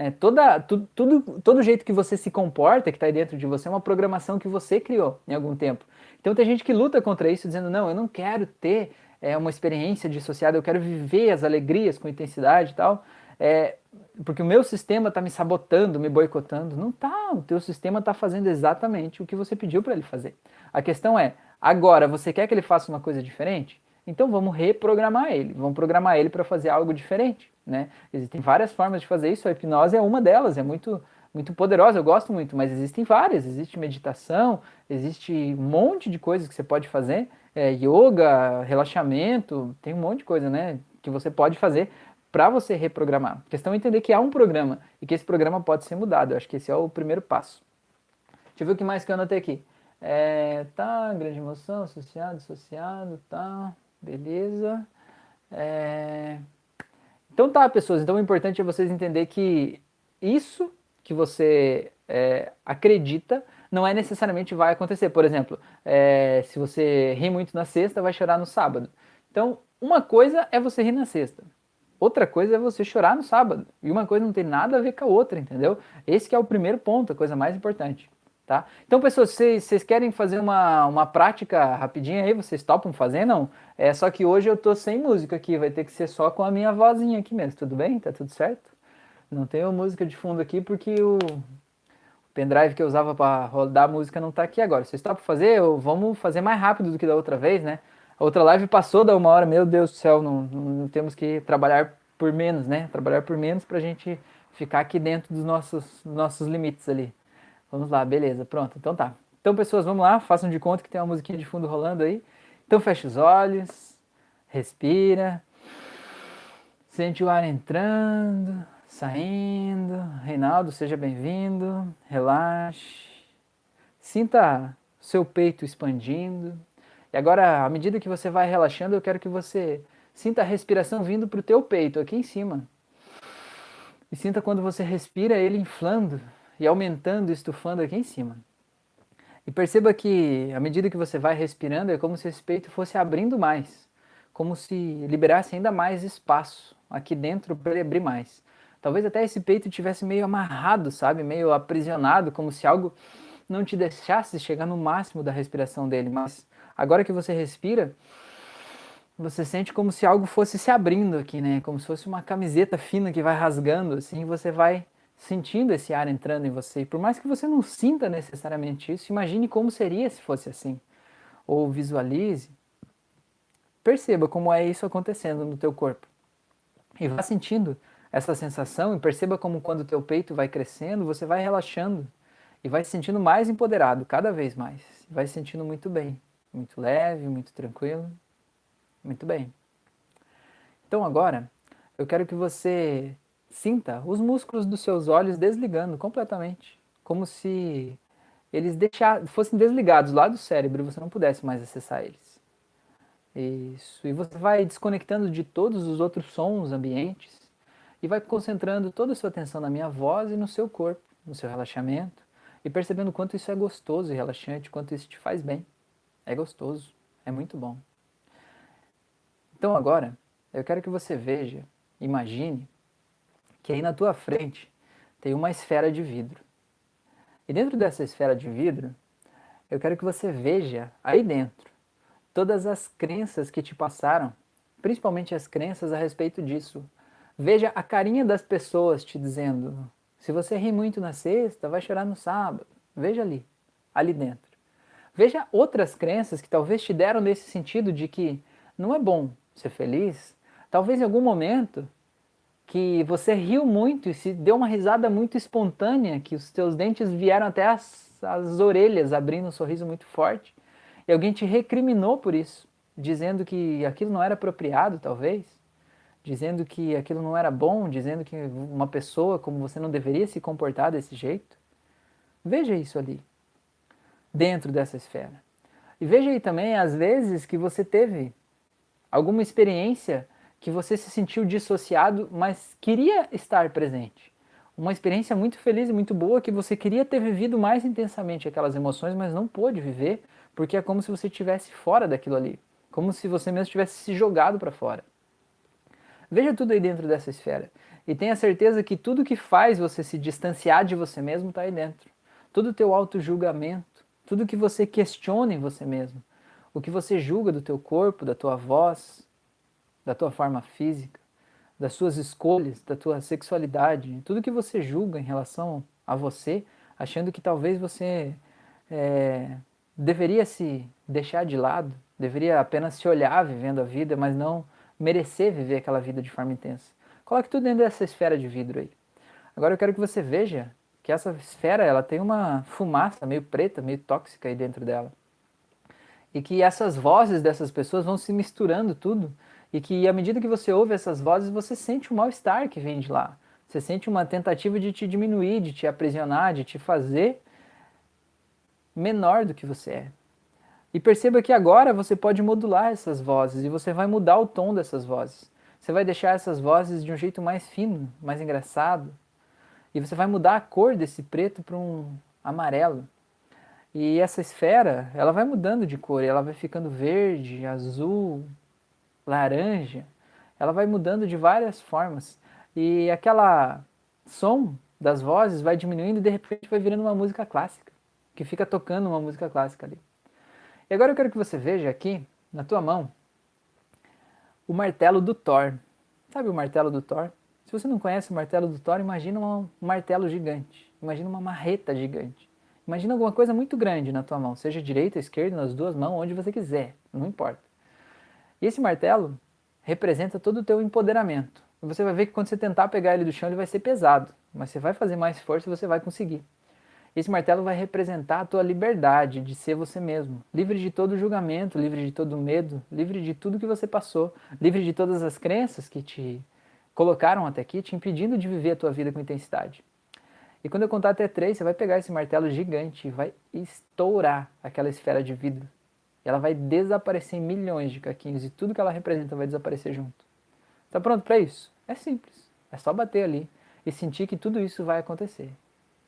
Né? Toda, tu, tudo, todo jeito que você se comporta, que está aí dentro de você, é uma programação que você criou em algum tempo. Então tem gente que luta contra isso, dizendo, não, eu não quero ter é, uma experiência dissociada, eu quero viver as alegrias com intensidade e tal, é, porque o meu sistema está me sabotando, me boicotando. Não tá, o teu sistema está fazendo exatamente o que você pediu para ele fazer. A questão é, agora você quer que ele faça uma coisa diferente? Então vamos reprogramar ele, vamos programar ele para fazer algo diferente. Né? Existem várias formas de fazer isso, a hipnose é uma delas, é muito, muito poderosa, eu gosto muito, mas existem várias, existe meditação, existe um monte de coisas que você pode fazer, é, yoga, relaxamento, tem um monte de coisa né, que você pode fazer para você reprogramar. A questão é entender que há um programa e que esse programa pode ser mudado, eu acho que esse é o primeiro passo. Deixa eu ver o que mais que eu anotei aqui. É, tá, grande emoção, associado, associado, tá, beleza. É... Então tá, pessoas, então o importante é vocês entenderem que isso que você é, acredita não é necessariamente vai acontecer. Por exemplo, é, se você ri muito na sexta, vai chorar no sábado. Então, uma coisa é você rir na sexta. Outra coisa é você chorar no sábado. E uma coisa não tem nada a ver com a outra, entendeu? Esse é o primeiro ponto, a coisa mais importante. Tá? Então, pessoas, vocês, vocês querem fazer uma, uma prática rapidinha aí? Vocês topam fazer? Não? É só que hoje eu tô sem música aqui, vai ter que ser só com a minha vozinha aqui mesmo. Tudo bem? Tá tudo certo? Não tenho música de fundo aqui porque o pendrive que eu usava para rodar a música não tá aqui agora. Vocês topam fazer? Ou vamos fazer mais rápido do que da outra vez, né? A outra live passou da uma hora, meu Deus do céu, não, não, não temos que trabalhar por menos, né? Trabalhar por menos pra gente ficar aqui dentro dos nossos, nossos limites ali. Vamos lá, beleza, pronto. Então tá. Então, pessoas, vamos lá, façam de conta que tem uma musiquinha de fundo rolando aí. Então, fecha os olhos, respira, sente o ar entrando, saindo. Reinaldo, seja bem-vindo. Relaxe. Sinta seu peito expandindo. E agora, à medida que você vai relaxando, eu quero que você sinta a respiração vindo para o teu peito, aqui em cima. E sinta quando você respira ele inflando e aumentando, estufando aqui em cima. E perceba que à medida que você vai respirando, é como se esse peito fosse abrindo mais, como se liberasse ainda mais espaço aqui dentro para ele abrir mais. Talvez até esse peito tivesse meio amarrado, sabe, meio aprisionado, como se algo não te deixasse chegar no máximo da respiração dele. Mas agora que você respira, você sente como se algo fosse se abrindo aqui, né? Como se fosse uma camiseta fina que vai rasgando, assim, você vai sentindo esse ar entrando em você. E por mais que você não sinta necessariamente isso, imagine como seria se fosse assim. Ou visualize. Perceba como é isso acontecendo no teu corpo. E vá sentindo essa sensação e perceba como quando o teu peito vai crescendo, você vai relaxando e vai se sentindo mais empoderado cada vez mais. Vai se sentindo muito bem, muito leve, muito tranquilo. Muito bem. Então agora, eu quero que você sinta os músculos dos seus olhos desligando completamente, como se eles deixar, fossem desligados lá do cérebro e você não pudesse mais acessar eles. Isso. E você vai desconectando de todos os outros sons ambientes e vai concentrando toda a sua atenção na minha voz e no seu corpo, no seu relaxamento e percebendo quanto isso é gostoso e relaxante, quanto isso te faz bem. É gostoso, é muito bom. Então agora, eu quero que você veja, imagine que aí na tua frente tem uma esfera de vidro. E dentro dessa esfera de vidro, eu quero que você veja aí dentro todas as crenças que te passaram, principalmente as crenças a respeito disso. Veja a carinha das pessoas te dizendo: se você ri muito na sexta, vai chorar no sábado. Veja ali, ali dentro. Veja outras crenças que talvez te deram nesse sentido de que não é bom ser feliz. Talvez em algum momento que você riu muito e se deu uma risada muito espontânea, que os teus dentes vieram até as, as orelhas, abrindo um sorriso muito forte, e alguém te recriminou por isso, dizendo que aquilo não era apropriado, talvez, dizendo que aquilo não era bom, dizendo que uma pessoa como você não deveria se comportar desse jeito. Veja isso ali, dentro dessa esfera. E veja aí também as vezes que você teve alguma experiência que você se sentiu dissociado, mas queria estar presente. Uma experiência muito feliz e muito boa que você queria ter vivido mais intensamente aquelas emoções, mas não pôde viver, porque é como se você estivesse fora daquilo ali, como se você mesmo tivesse se jogado para fora. Veja tudo aí dentro dessa esfera e tenha certeza que tudo que faz você se distanciar de você mesmo está aí dentro. Todo o teu auto-julgamento, tudo que você questiona em você mesmo, o que você julga do teu corpo, da tua voz, da tua forma física, das suas escolhas, da tua sexualidade, tudo que você julga em relação a você, achando que talvez você é, deveria se deixar de lado, deveria apenas se olhar vivendo a vida, mas não merecer viver aquela vida de forma intensa. Coloque tudo dentro dessa esfera de vidro aí. Agora eu quero que você veja que essa esfera ela tem uma fumaça meio preta, meio tóxica aí dentro dela. E que essas vozes dessas pessoas vão se misturando tudo e que à medida que você ouve essas vozes, você sente o mal-estar que vem de lá. Você sente uma tentativa de te diminuir, de te aprisionar, de te fazer menor do que você é. E perceba que agora você pode modular essas vozes e você vai mudar o tom dessas vozes. Você vai deixar essas vozes de um jeito mais fino, mais engraçado. E você vai mudar a cor desse preto para um amarelo. E essa esfera, ela vai mudando de cor, ela vai ficando verde, azul, laranja, ela vai mudando de várias formas. E aquela som das vozes vai diminuindo e de repente vai virando uma música clássica, que fica tocando uma música clássica ali. E agora eu quero que você veja aqui, na tua mão, o martelo do Thor. Sabe o martelo do Thor? Se você não conhece o martelo do Thor, imagina um martelo gigante. Imagina uma marreta gigante. Imagina alguma coisa muito grande na tua mão, seja direita, esquerda, nas duas mãos, onde você quiser, não importa. E esse martelo representa todo o teu empoderamento. Você vai ver que quando você tentar pegar ele do chão, ele vai ser pesado, mas você vai fazer mais força e você vai conseguir. Esse martelo vai representar a tua liberdade de ser você mesmo, livre de todo julgamento, livre de todo medo, livre de tudo que você passou, livre de todas as crenças que te colocaram até aqui, te impedindo de viver a tua vida com intensidade. E quando eu contar até três, você vai pegar esse martelo gigante e vai estourar aquela esfera de vidro ela vai desaparecer em milhões de caquinhos e tudo que ela representa vai desaparecer junto. Tá pronto para isso? É simples. É só bater ali e sentir que tudo isso vai acontecer.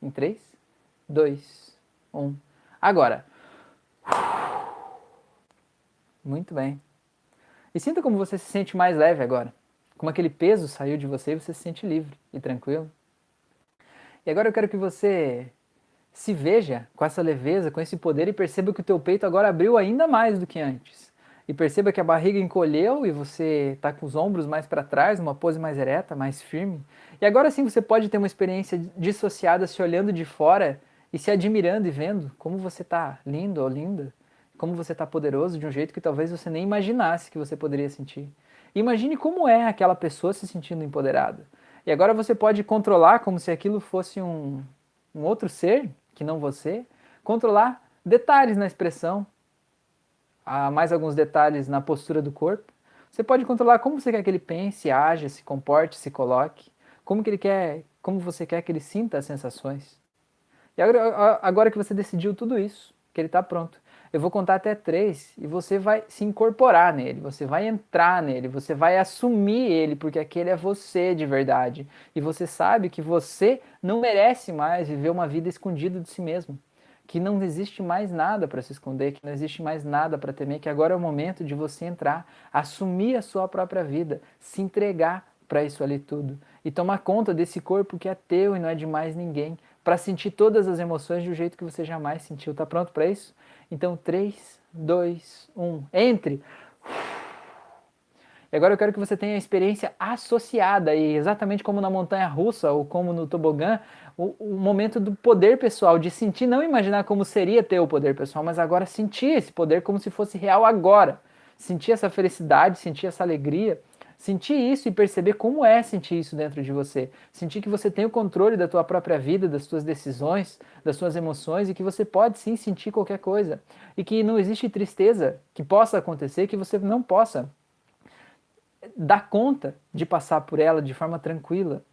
Em 3, 2, 1. Agora. Muito bem. E sinta como você se sente mais leve agora. Como aquele peso saiu de você e você se sente livre e tranquilo. E agora eu quero que você se veja com essa leveza, com esse poder e perceba que o teu peito agora abriu ainda mais do que antes. e perceba que a barriga encolheu e você está com os ombros mais para trás, uma pose mais ereta, mais firme. E agora sim você pode ter uma experiência dissociada se olhando de fora e se admirando e vendo como você está lindo ou linda, como você está poderoso de um jeito que talvez você nem imaginasse que você poderia sentir. Imagine como é aquela pessoa se sentindo empoderada. E agora você pode controlar como se aquilo fosse um, um outro ser, que não você, controlar detalhes na expressão, há mais alguns detalhes na postura do corpo. Você pode controlar como você quer que ele pense, haja, se comporte, se coloque, como que ele quer, como você quer que ele sinta as sensações. E agora, agora que você decidiu tudo isso, que ele está pronto, eu vou contar até três e você vai se incorporar nele, você vai entrar nele, você vai assumir ele, porque aquele é você de verdade. E você sabe que você não merece mais viver uma vida escondida de si mesmo que não existe mais nada para se esconder, que não existe mais nada para temer, que agora é o momento de você entrar, assumir a sua própria vida, se entregar para isso ali tudo e tomar conta desse corpo que é teu e não é de mais ninguém, para sentir todas as emoções do jeito que você jamais sentiu. Tá pronto para isso? Então, 3, 2, 1, entre! E agora eu quero que você tenha a experiência associada, e exatamente como na montanha russa ou como no tobogã, o, o, momento do poder pessoal, de sentir, não imaginar como seria ter o poder pessoal, mas agora sentir esse poder como se fosse real agora. Sentir essa felicidade, sentir essa alegria, sentir isso e perceber como é sentir isso dentro de você. Sentir que você tem o controle da tua própria vida, das suas decisões, das suas emoções e que você pode sim sentir qualquer coisa. E que não existe tristeza que possa acontecer que você não possa dar conta de passar por ela de forma tranquila.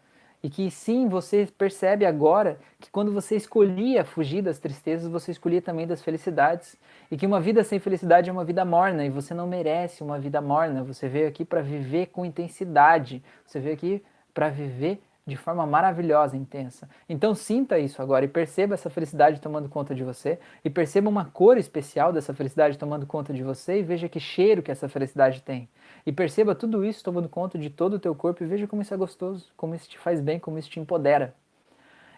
E que sim, você percebe agora que quando você escolhia fugir das tristezas, você escolhia também das felicidades. E que uma vida sem felicidade é uma vida morna e você não merece uma vida morna. Você veio aqui para viver com intensidade. Você veio aqui para viver de forma maravilhosa, intensa. Então sinta isso agora e perceba essa felicidade tomando conta de você e perceba uma cor especial dessa felicidade tomando conta de você e veja que cheiro que essa felicidade tem. E perceba tudo isso tomando conta de todo o teu corpo e veja como isso é gostoso, como isso te faz bem, como isso te empodera.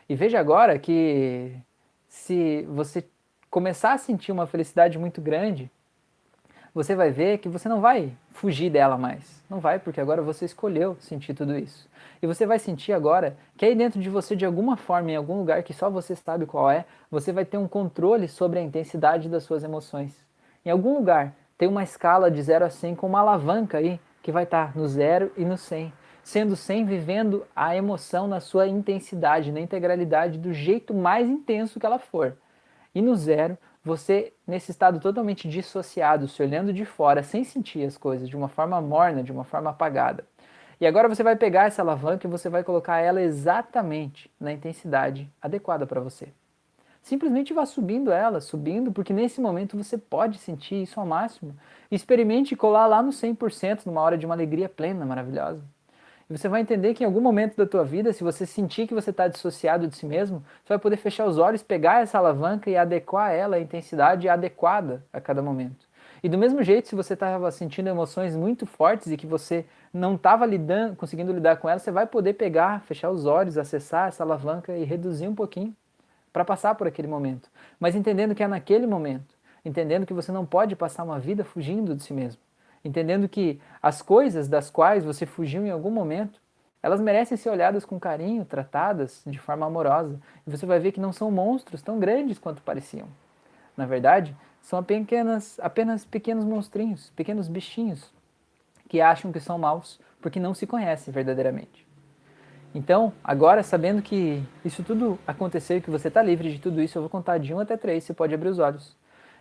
E veja agora que se você começar a sentir uma felicidade muito grande, você vai ver que você não vai fugir dela mais. Não vai, porque agora você escolheu sentir tudo isso. E você vai sentir agora que aí dentro de você, de alguma forma, em algum lugar que só você sabe qual é, você vai ter um controle sobre a intensidade das suas emoções. Em algum lugar tem uma escala de 0 a 100 com uma alavanca aí que vai estar no 0 e no 100. Sendo 100 vivendo a emoção na sua intensidade, na integralidade, do jeito mais intenso que ela for. E no 0, você nesse estado totalmente dissociado, se olhando de fora, sem sentir as coisas, de uma forma morna, de uma forma apagada. E agora você vai pegar essa alavanca e você vai colocar ela exatamente na intensidade adequada para você simplesmente vá subindo ela, subindo, porque nesse momento você pode sentir isso ao máximo. Experimente colar lá no 100% numa hora de uma alegria plena, maravilhosa. Você vai entender que em algum momento da tua vida, se você sentir que você está dissociado de si mesmo, você vai poder fechar os olhos, pegar essa alavanca e adequar ela à intensidade adequada a cada momento. E do mesmo jeito, se você estava sentindo emoções muito fortes e que você não estava lidando, conseguindo lidar com elas, você vai poder pegar, fechar os olhos, acessar essa alavanca e reduzir um pouquinho para passar por aquele momento, mas entendendo que é naquele momento, entendendo que você não pode passar uma vida fugindo de si mesmo, entendendo que as coisas das quais você fugiu em algum momento, elas merecem ser olhadas com carinho, tratadas de forma amorosa, e você vai ver que não são monstros tão grandes quanto pareciam. Na verdade, são apenas, pequenos monstrinhos, pequenos bichinhos que acham que são maus porque não se conhecem verdadeiramente. Então, agora sabendo que isso tudo aconteceu e que você está livre de tudo isso, eu vou contar de 1 até 3, você pode abrir os olhos.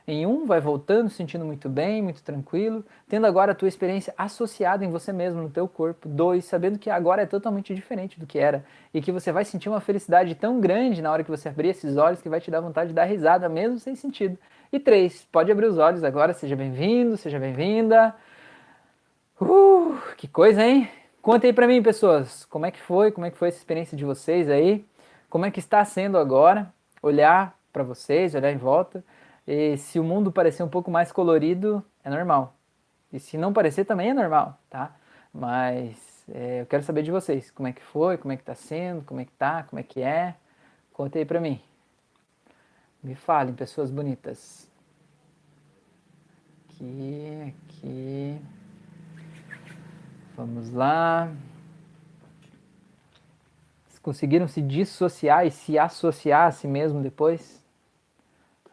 Em um, vai voltando, sentindo muito bem, muito tranquilo, tendo agora a tua experiência associada em você mesmo, no teu corpo. Dois, sabendo que agora é totalmente diferente do que era e que você vai sentir uma felicidade tão grande na hora que você abrir esses olhos que vai te dar vontade de dar risada, mesmo sem sentido. E três, pode abrir os olhos agora, seja bem-vindo, seja bem-vinda. Uh, que coisa, hein? Conta aí para mim, pessoas, como é que foi, como é que foi essa experiência de vocês aí, como é que está sendo agora olhar para vocês, olhar em volta, e se o mundo parecer um pouco mais colorido, é normal. E se não parecer, também é normal, tá? Mas é, eu quero saber de vocês, como é que foi, como é que está sendo, como é que tá, como é que é. Conta aí para mim. Me falem, pessoas bonitas. Aqui, aqui. Vamos lá. Conseguiram se dissociar e se associar a si mesmo depois?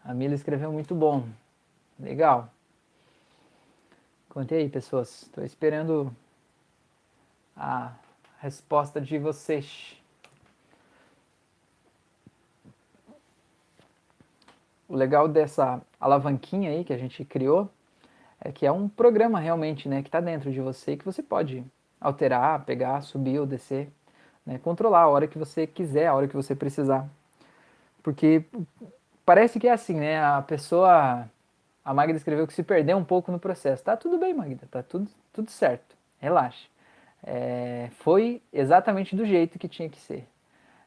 A Mila escreveu muito bom. Legal. Conte aí, pessoas. Estou esperando a resposta de vocês. O legal dessa alavanquinha aí que a gente criou é que é um programa realmente, né, que está dentro de você que você pode alterar, pegar, subir ou descer, né, controlar a hora que você quiser, a hora que você precisar. Porque parece que é assim, né, a pessoa, a Magda escreveu que se perdeu um pouco no processo. Tá tudo bem, Magda, tá tudo, tudo certo, relaxe. É, foi exatamente do jeito que tinha que ser.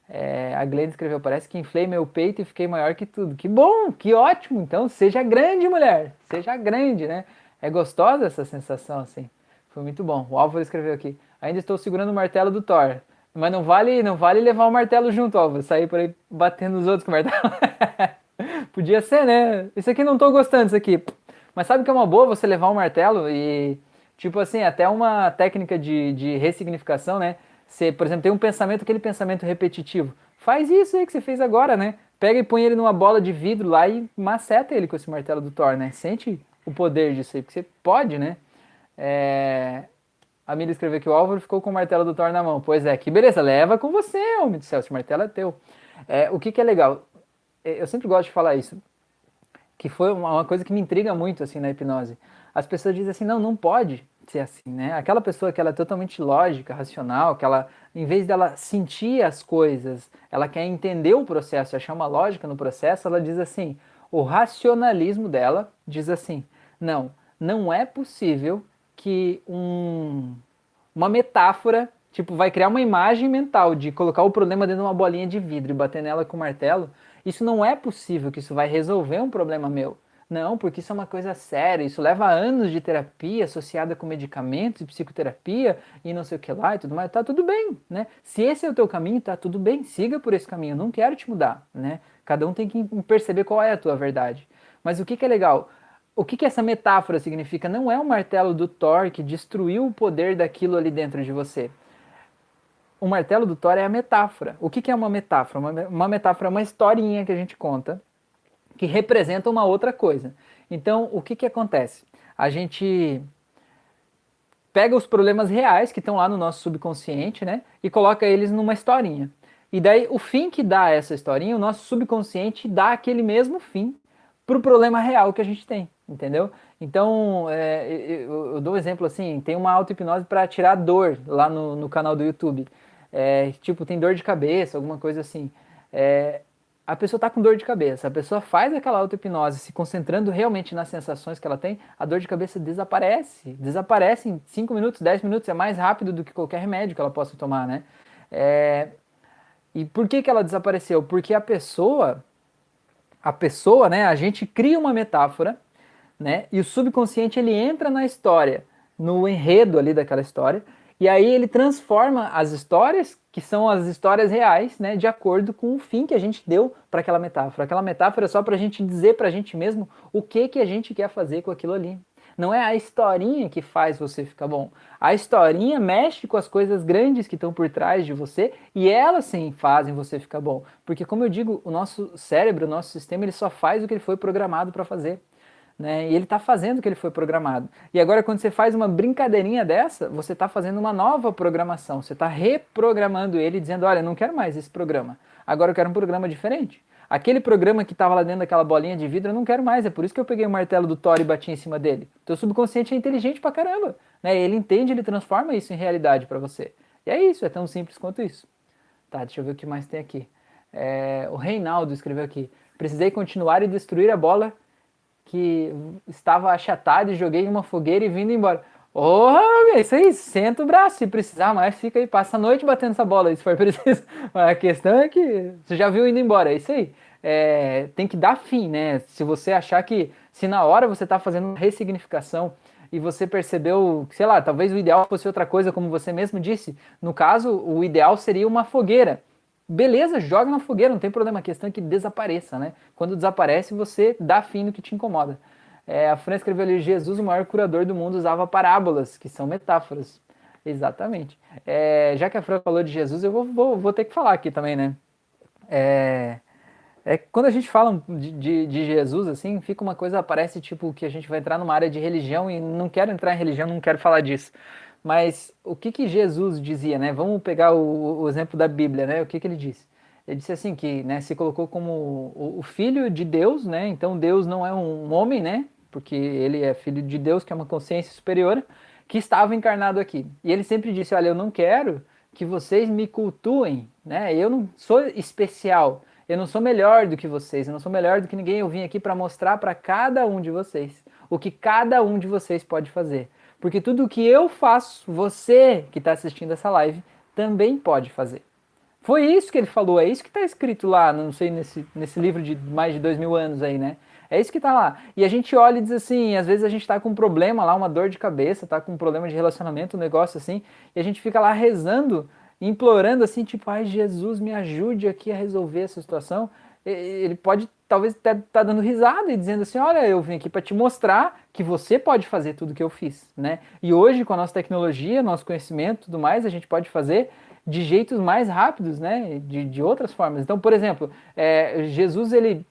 É, a Glenn escreveu, parece que inflei meu peito e fiquei maior que tudo. Que bom, que ótimo. Então, seja grande, mulher. Seja grande, né? É gostosa essa sensação, assim. Foi muito bom. O Álvaro escreveu aqui. Ainda estou segurando o martelo do Thor. Mas não vale, não vale levar o martelo junto, Álvaro. Sair por aí batendo nos outros com o martelo. *laughs* Podia ser, né? Isso aqui não estou gostando, isso aqui. Mas sabe que é uma boa você levar um martelo e, tipo assim, até uma técnica de, de ressignificação, né? Você, por exemplo, tem um pensamento, aquele pensamento repetitivo. Faz isso aí que você fez agora, né? Pega e põe ele numa bola de vidro lá e maceta ele com esse martelo do Thor, né? Sente o poder disso aí, porque você pode, né? É... A Mila escreveu que o Álvaro ficou com o martelo do Thor na mão. Pois é, que beleza, leva com você, homem do céu, esse martelo é teu. É, o que, que é legal? É, eu sempre gosto de falar isso, que foi uma coisa que me intriga muito assim na hipnose. As pessoas dizem assim, não, não pode ser assim, né? Aquela pessoa que ela é totalmente lógica, racional, que ela, em vez dela sentir as coisas, ela quer entender o processo, achar uma lógica no processo, ela diz assim, o racionalismo dela diz assim: não, não é possível que um, uma metáfora, tipo, vai criar uma imagem mental de colocar o problema dentro de uma bolinha de vidro e bater nela com o martelo. Isso não é possível que isso vai resolver um problema meu. Não, porque isso é uma coisa séria, isso leva anos de terapia associada com medicamentos e psicoterapia e não sei o que lá e tudo mais, tá tudo bem, né? Se esse é o teu caminho, tá tudo bem, siga por esse caminho, não quero te mudar, né? Cada um tem que perceber qual é a tua verdade. Mas o que, que é legal? O que, que essa metáfora significa? Não é o martelo do Thor que destruiu o poder daquilo ali dentro de você. O martelo do Thor é a metáfora. O que, que é uma metáfora? Uma, uma metáfora é uma historinha que a gente conta que representa uma outra coisa. Então, o que, que acontece? A gente pega os problemas reais que estão lá no nosso subconsciente, né, e coloca eles numa historinha. E daí, o fim que dá essa historinha, o nosso subconsciente dá aquele mesmo fim para o problema real que a gente tem, entendeu? Então, é, eu, eu, dou um exemplo assim: tem uma auto-hipnose para tirar dor lá no, no canal do YouTube. É, tipo, tem dor de cabeça, alguma coisa assim. É, a pessoa está com dor de cabeça, a pessoa faz aquela auto-hipnose se concentrando realmente nas sensações que ela tem, a dor de cabeça desaparece. Desaparece em 5 minutos, 10 minutos, é mais rápido do que qualquer remédio que ela possa tomar, né? É... E por que, que ela desapareceu? Porque a pessoa, a pessoa, né, a gente cria uma metáfora, né, e o subconsciente ele entra na história, no enredo ali daquela história, e aí ele transforma as histórias, que são as histórias reais, né, de acordo com o fim que a gente deu para aquela metáfora. Aquela metáfora é só para a gente dizer para a gente mesmo o que, que a gente quer fazer com aquilo ali. Não é a historinha que faz você ficar bom. A historinha mexe com as coisas grandes que estão por trás de você e elas sim fazem você ficar bom. Porque, como eu digo, o nosso cérebro, o nosso sistema, ele só faz o que ele foi programado para fazer né? E ele está fazendo o que ele foi programado. E agora, quando você faz uma brincadeirinha dessa, você está fazendo uma nova programação. Você está reprogramando ele, dizendo: Olha, não quero mais esse programa. Agora eu quero um programa diferente. Aquele programa que estava lá dentro daquela bolinha de vidro, eu não quero mais. É por isso que eu peguei o martelo do Thor e bati em cima dele. Teu subconsciente é inteligente pra caramba. Né? Ele entende, ele transforma isso em realidade para você. E é isso, é tão simples quanto isso. Tá, deixa eu ver o que mais tem aqui. É, o Reinaldo escreveu aqui: Precisei continuar e destruir a bola que estava achatado e joguei em uma fogueira e vindo embora. Oh, isso aí, senta o braço, se precisar mais, fica aí, passa a noite batendo essa bola se for *laughs* preciso. Mas a questão é que você já viu indo embora, é isso aí. É, tem que dar fim, né? Se você achar que, se na hora você está fazendo ressignificação e você percebeu, sei lá, talvez o ideal fosse outra coisa, como você mesmo disse, no caso, o ideal seria uma fogueira beleza, joga na fogueira, não tem problema. A questão é que desapareça, né? Quando desaparece, você dá fim no que te incomoda. É, a Fran escreveu ali: Jesus, o maior curador do mundo, usava parábolas, que são metáforas. Exatamente. É, já que a Fran falou de Jesus, eu vou, vou, vou, ter que falar aqui também, né? É, é quando a gente fala de, de, de, Jesus, assim, fica uma coisa, parece tipo que a gente vai entrar numa área de religião e não quero entrar em religião, não quero falar disso. Mas o que que Jesus dizia, né? Vamos pegar o, o exemplo da Bíblia, né? O que que ele disse? Ele disse assim que, né, se colocou como o, o filho de Deus, né? Então Deus não é um homem, né? Porque ele é filho de Deus, que é uma consciência superior que estava encarnado aqui. E ele sempre disse: Olha, eu não quero que vocês me cultuem, né? Eu não sou especial, eu não sou melhor do que vocês, eu não sou melhor do que ninguém. Eu vim aqui para mostrar para cada um de vocês o que cada um de vocês pode fazer. Porque tudo o que eu faço, você que está assistindo essa live também pode fazer. Foi isso que ele falou, é isso que está escrito lá, não sei, nesse, nesse livro de mais de dois mil anos aí, né? É isso que está lá. E a gente olha e diz assim, às vezes a gente está com um problema lá, uma dor de cabeça, está com um problema de relacionamento, um negócio assim, e a gente fica lá rezando, implorando assim, tipo, ai Jesus, me ajude aqui a resolver essa situação. Ele pode talvez até estar tá dando risada e dizendo assim, olha, eu vim aqui para te mostrar que você pode fazer tudo que eu fiz, né? E hoje com a nossa tecnologia, nosso conhecimento, tudo mais, a gente pode fazer de jeitos mais rápidos, né? De, de outras formas. Então, por exemplo, é, Jesus ele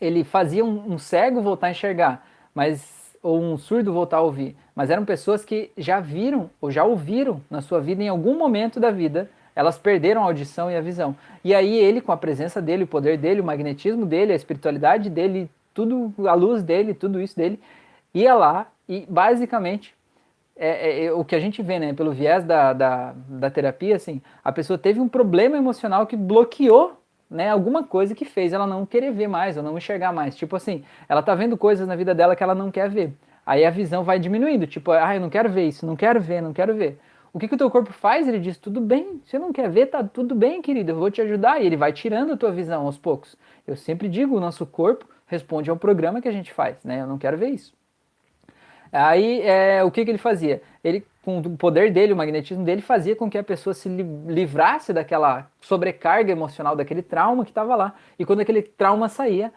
ele fazia um, um, cego voltar a enxergar, mas ou um surdo voltar a ouvir, mas eram pessoas que já viram ou já ouviram na sua vida em algum momento da vida, elas perderam a audição e a visão. E aí ele, com a presença dele, o poder dele, o magnetismo dele, a espiritualidade dele, tudo, a luz dele, tudo isso dele, ia lá e basicamente é, é, é, o que a gente vê, né, pelo viés da, da, da terapia, assim, a pessoa teve um problema emocional que bloqueou né, alguma coisa que fez ela não querer ver mais ou não enxergar mais. Tipo assim, ela tá vendo coisas na vida dela que ela não quer ver. Aí a visão vai diminuindo, tipo, ah, eu não quero ver isso, não quero ver, não quero ver. O que, que o teu corpo faz? Ele diz, tudo bem, você não quer ver, tá tudo bem, querido, eu vou te ajudar. E ele vai tirando a tua visão aos poucos. Eu sempre digo, o nosso corpo responde ao programa que a gente faz, né? Eu não quero ver isso. Aí, é, o que, que ele fazia? Ele com o poder dele, o magnetismo dele, fazia com que a pessoa se livrasse daquela sobrecarga emocional, daquele trauma que estava lá. E quando aquele trauma saía,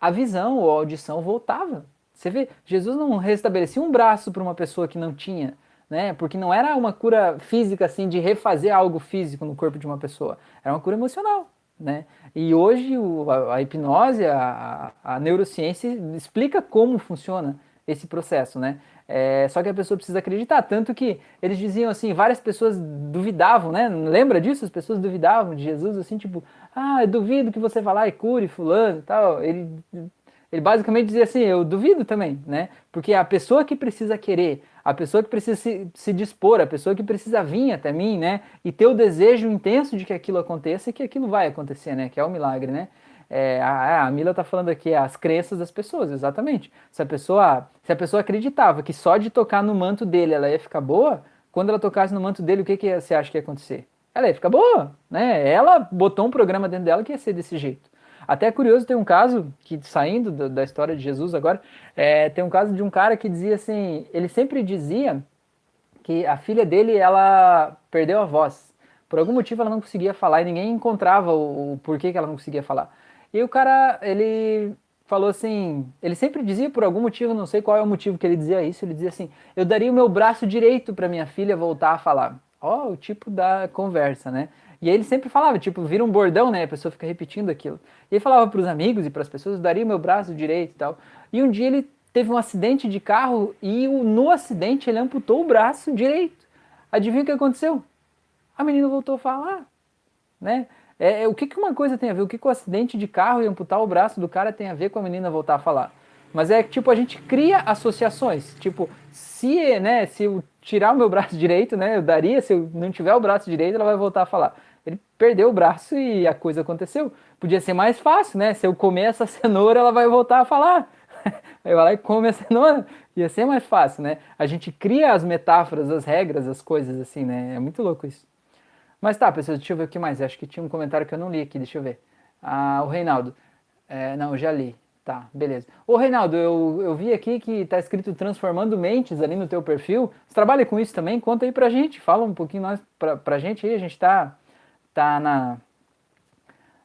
a visão ou a audição voltava. Você vê, Jesus não restabelecia um braço para uma pessoa que não tinha, né? Porque não era uma cura física assim de refazer algo físico no corpo de uma pessoa, era uma cura emocional, né? E hoje o, a, a, hipnose, a, a neurociência explica como funciona esse processo, né? É, só que a pessoa precisa acreditar. Tanto que eles diziam assim, várias pessoas duvidavam, né? Lembra disso? As pessoas duvidavam de Jesus, assim, tipo, ah, eu duvido que você vá lá e cure fulano e tal. Ele, ele basicamente dizia assim, eu duvido também, né? Porque a pessoa que precisa querer, a pessoa que precisa se, se dispor, a pessoa que precisa vir até mim, né? E ter o desejo intenso de que aquilo aconteça e que aquilo vai acontecer, né? Que é o milagre, né? É, a, a Mila está falando aqui as crenças das pessoas, exatamente. Se a pessoa, se a pessoa acreditava que só de tocar no manto dele ela ia ficar boa, quando ela tocasse no manto dele, o que, que você acha que ia acontecer? Ela ia ficar boa, né? Ela botou um programa dentro dela que ia ser desse jeito. Até é curioso, tem um caso que, saindo do, da história de Jesus agora, é, tem um caso de um cara que dizia assim, ele sempre dizia que a filha dele, ela perdeu a voz. Por algum motivo ela não conseguia falar e ninguém encontrava o, o porquê que ela não conseguia falar. E o cara, ele falou assim, ele sempre dizia por algum motivo, não sei qual é o motivo que ele dizia isso, ele dizia assim: "Eu daria o meu braço direito para minha filha voltar a falar". Ó, oh, o tipo da conversa, né? E aí ele sempre falava, tipo, vira um bordão, né? A pessoa fica repetindo aquilo. E ele falava para os amigos e para as pessoas, daria o meu braço direito e tal. E um dia ele teve um acidente de carro e no acidente ele amputou o braço direito. Adivinha o que aconteceu? A menina voltou a falar, né? É, é, o que, que uma coisa tem a ver? O que, que o acidente de carro e amputar o braço do cara tem a ver com a menina voltar a falar? Mas é que, tipo, a gente cria associações. Tipo, se, né, se eu tirar o meu braço *laughs* direito, né, eu daria, se eu não tiver o braço direito, ela vai voltar a falar. Perdeu o braço e a coisa aconteceu. Podia ser mais fácil, né? Se eu comer essa *laughs* cenoura, ela vai voltar a falar. *laughs* Aí vai lá e come a cenoura. Ia ser mais fácil, né? A gente cria as metáforas, as regras, as coisas assim, né? É muito louco isso. Mas tá, pessoal, deixa eu ver o que mais. Acho que tinha um comentário que eu não li aqui, deixa eu ver. Ah, o Reinaldo. É, não, já li. Tá, beleza. Ô Reinaldo, eu, eu vi aqui que tá escrito Transformando Mentes ali no teu perfil. Você trabalha com isso também? Conta aí pra gente. Fala um pouquinho nós, pra, pra gente aí. A gente tá, tá na,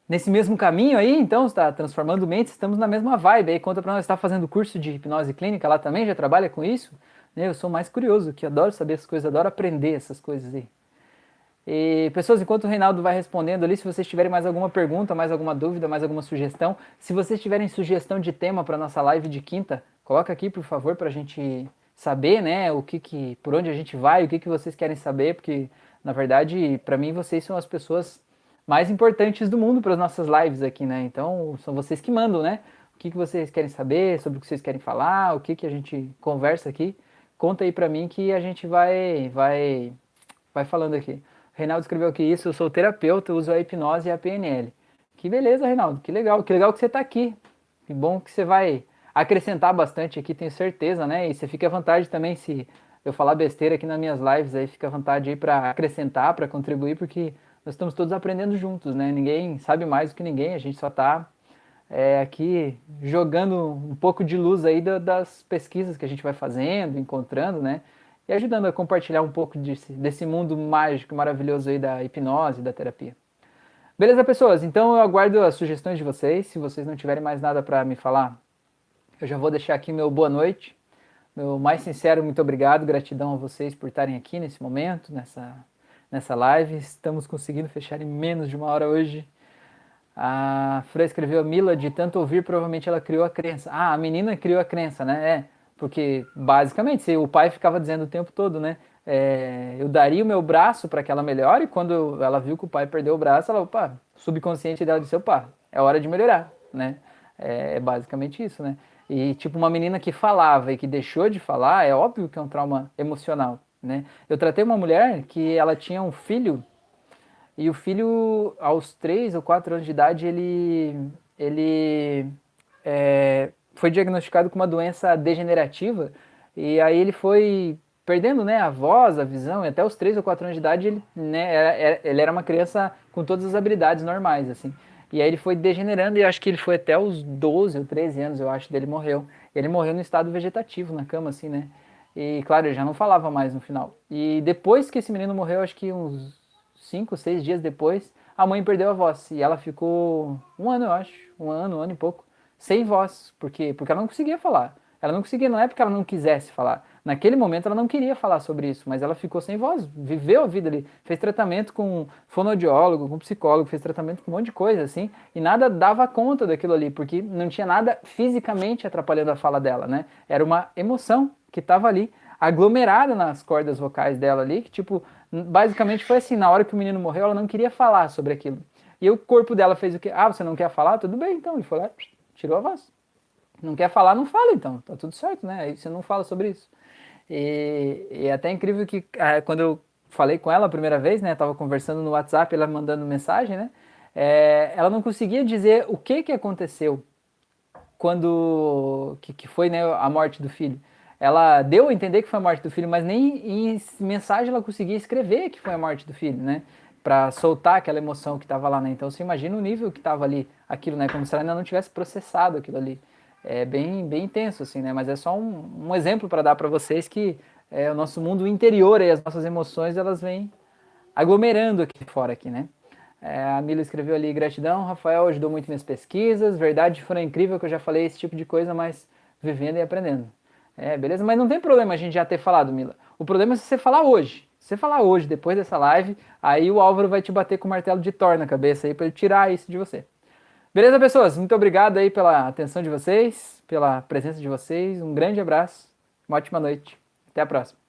nesse mesmo caminho aí, então, está transformando mentes, estamos na mesma vibe aí. Conta pra nós, está fazendo curso de hipnose clínica lá também? Já trabalha com isso? Né? Eu sou mais curioso, que adoro saber essas coisas, adoro aprender essas coisas aí. E, pessoas, enquanto o Reinaldo vai respondendo ali, se vocês tiverem mais alguma pergunta, mais alguma dúvida, mais alguma sugestão, se vocês tiverem sugestão de tema para nossa live de quinta, coloca aqui, por favor, para a gente saber, né, o que, que por onde a gente vai, o que, que vocês querem saber, porque na verdade, para mim, vocês são as pessoas mais importantes do mundo para as nossas lives aqui, né? Então, são vocês que mandam, né? O que, que vocês querem saber, sobre o que vocês querem falar, o que, que a gente conversa aqui. Conta aí para mim que a gente vai, vai, vai falando aqui. O Reinaldo escreveu aqui isso, eu sou terapeuta, uso a hipnose e a PNL. Que beleza, Reinaldo, que legal, que legal que você está aqui. Que bom que você vai acrescentar bastante aqui, tenho certeza, né? E você fica à vontade também se eu falar besteira aqui nas minhas lives, aí fica à vontade aí para acrescentar, para contribuir, porque nós estamos todos aprendendo juntos, né? Ninguém sabe mais do que ninguém, a gente só está é, aqui jogando um pouco de luz aí das pesquisas que a gente vai fazendo, encontrando, né? E ajudando a compartilhar um pouco desse, desse mundo mágico, maravilhoso aí da hipnose, da terapia. Beleza, pessoas? Então eu aguardo as sugestões de vocês. Se vocês não tiverem mais nada para me falar, eu já vou deixar aqui meu boa noite. Meu mais sincero muito obrigado, gratidão a vocês por estarem aqui nesse momento, nessa nessa live. Estamos conseguindo fechar em menos de uma hora hoje. A Fran escreveu a Mila, de tanto ouvir, provavelmente ela criou a crença. Ah, a menina criou a crença, né? É, porque basicamente se o pai ficava dizendo o tempo todo, né? É, eu daria o meu braço para que ela melhore. E quando ela viu que o pai perdeu o braço, ela, opa, subconsciente dela disse, opa, é hora de melhorar, né? É, é basicamente isso, né? E tipo uma menina que falava e que deixou de falar, é óbvio que é um trauma emocional. Né? Eu tratei uma mulher que ela tinha um filho e o filho, aos 3 ou 4 anos de idade, ele, ele é, foi diagnosticado com uma doença degenerativa e aí ele foi perdendo né, a voz, a visão, e até os 3 ou 4 anos de idade ele, né, era, ele era uma criança com todas as habilidades normais, assim. E aí ele foi degenerando e acho que ele foi até os 12 ou 13 anos, eu acho, dele morreu. Ele morreu no estado vegetativo, na cama, assim, né? E claro, ele já não falava mais no final. E depois que esse menino morreu, acho que uns 5, 6 dias depois, a mãe perdeu a voz. E ela ficou um ano, eu acho, um ano, um ano e pouco, sem voz. Por quê? Porque ela não conseguia falar. Ela não conseguia, não é porque ela não quisesse falar. Naquele momento ela não queria falar sobre isso, mas ela ficou sem voz, viveu a vida ali, fez tratamento com fonoaudiólogo, com psicólogo, fez tratamento com um monte de coisa assim, e nada dava conta daquilo ali, porque não tinha nada fisicamente atrapalhando a fala dela, né? Era uma emoção que estava ali aglomerada nas cordas vocais dela ali, que tipo, basicamente foi assim, na hora que o menino morreu, ela não queria falar sobre aquilo. E o corpo dela fez o quê? Ah, você não quer falar? Tudo bem, então. Ele foi lá, tirou a voz. Não quer falar, não fala então. Tá tudo certo, né? Aí você não fala sobre isso. E, e é até incrível que ah, quando eu falei com ela a primeira vez, né? Tava conversando no WhatsApp, ela mandando mensagem, né? É, ela não conseguia dizer o que que aconteceu quando que, que foi né, a morte do filho ela deu a entender que foi a morte do filho, mas nem em mensagem ela conseguia escrever que foi a morte do filho, né? Para soltar aquela emoção que estava lá, né? Então você imagina o nível que estava ali, aquilo, né? Como se ela ainda não tivesse processado aquilo ali. É bem, bem intenso, assim, né? Mas é só um, um exemplo para dar para vocês que é, o nosso mundo interior e as nossas emoções, elas vêm aglomerando aqui fora, aqui, né? É, a Mila escreveu ali, gratidão, Rafael ajudou muito minhas pesquisas, verdade, foi incrível que eu já falei esse tipo de coisa, mas vivendo e aprendendo. É, beleza? Mas não tem problema a gente já ter falado, Mila. O problema é se você falar hoje. Se você falar hoje, depois dessa live, aí o Álvaro vai te bater com o martelo de Thor na cabeça aí para ele tirar isso de você. Beleza, pessoas? Muito obrigado aí pela atenção de vocês, pela presença de vocês. Um grande abraço, uma ótima noite. Até a próxima.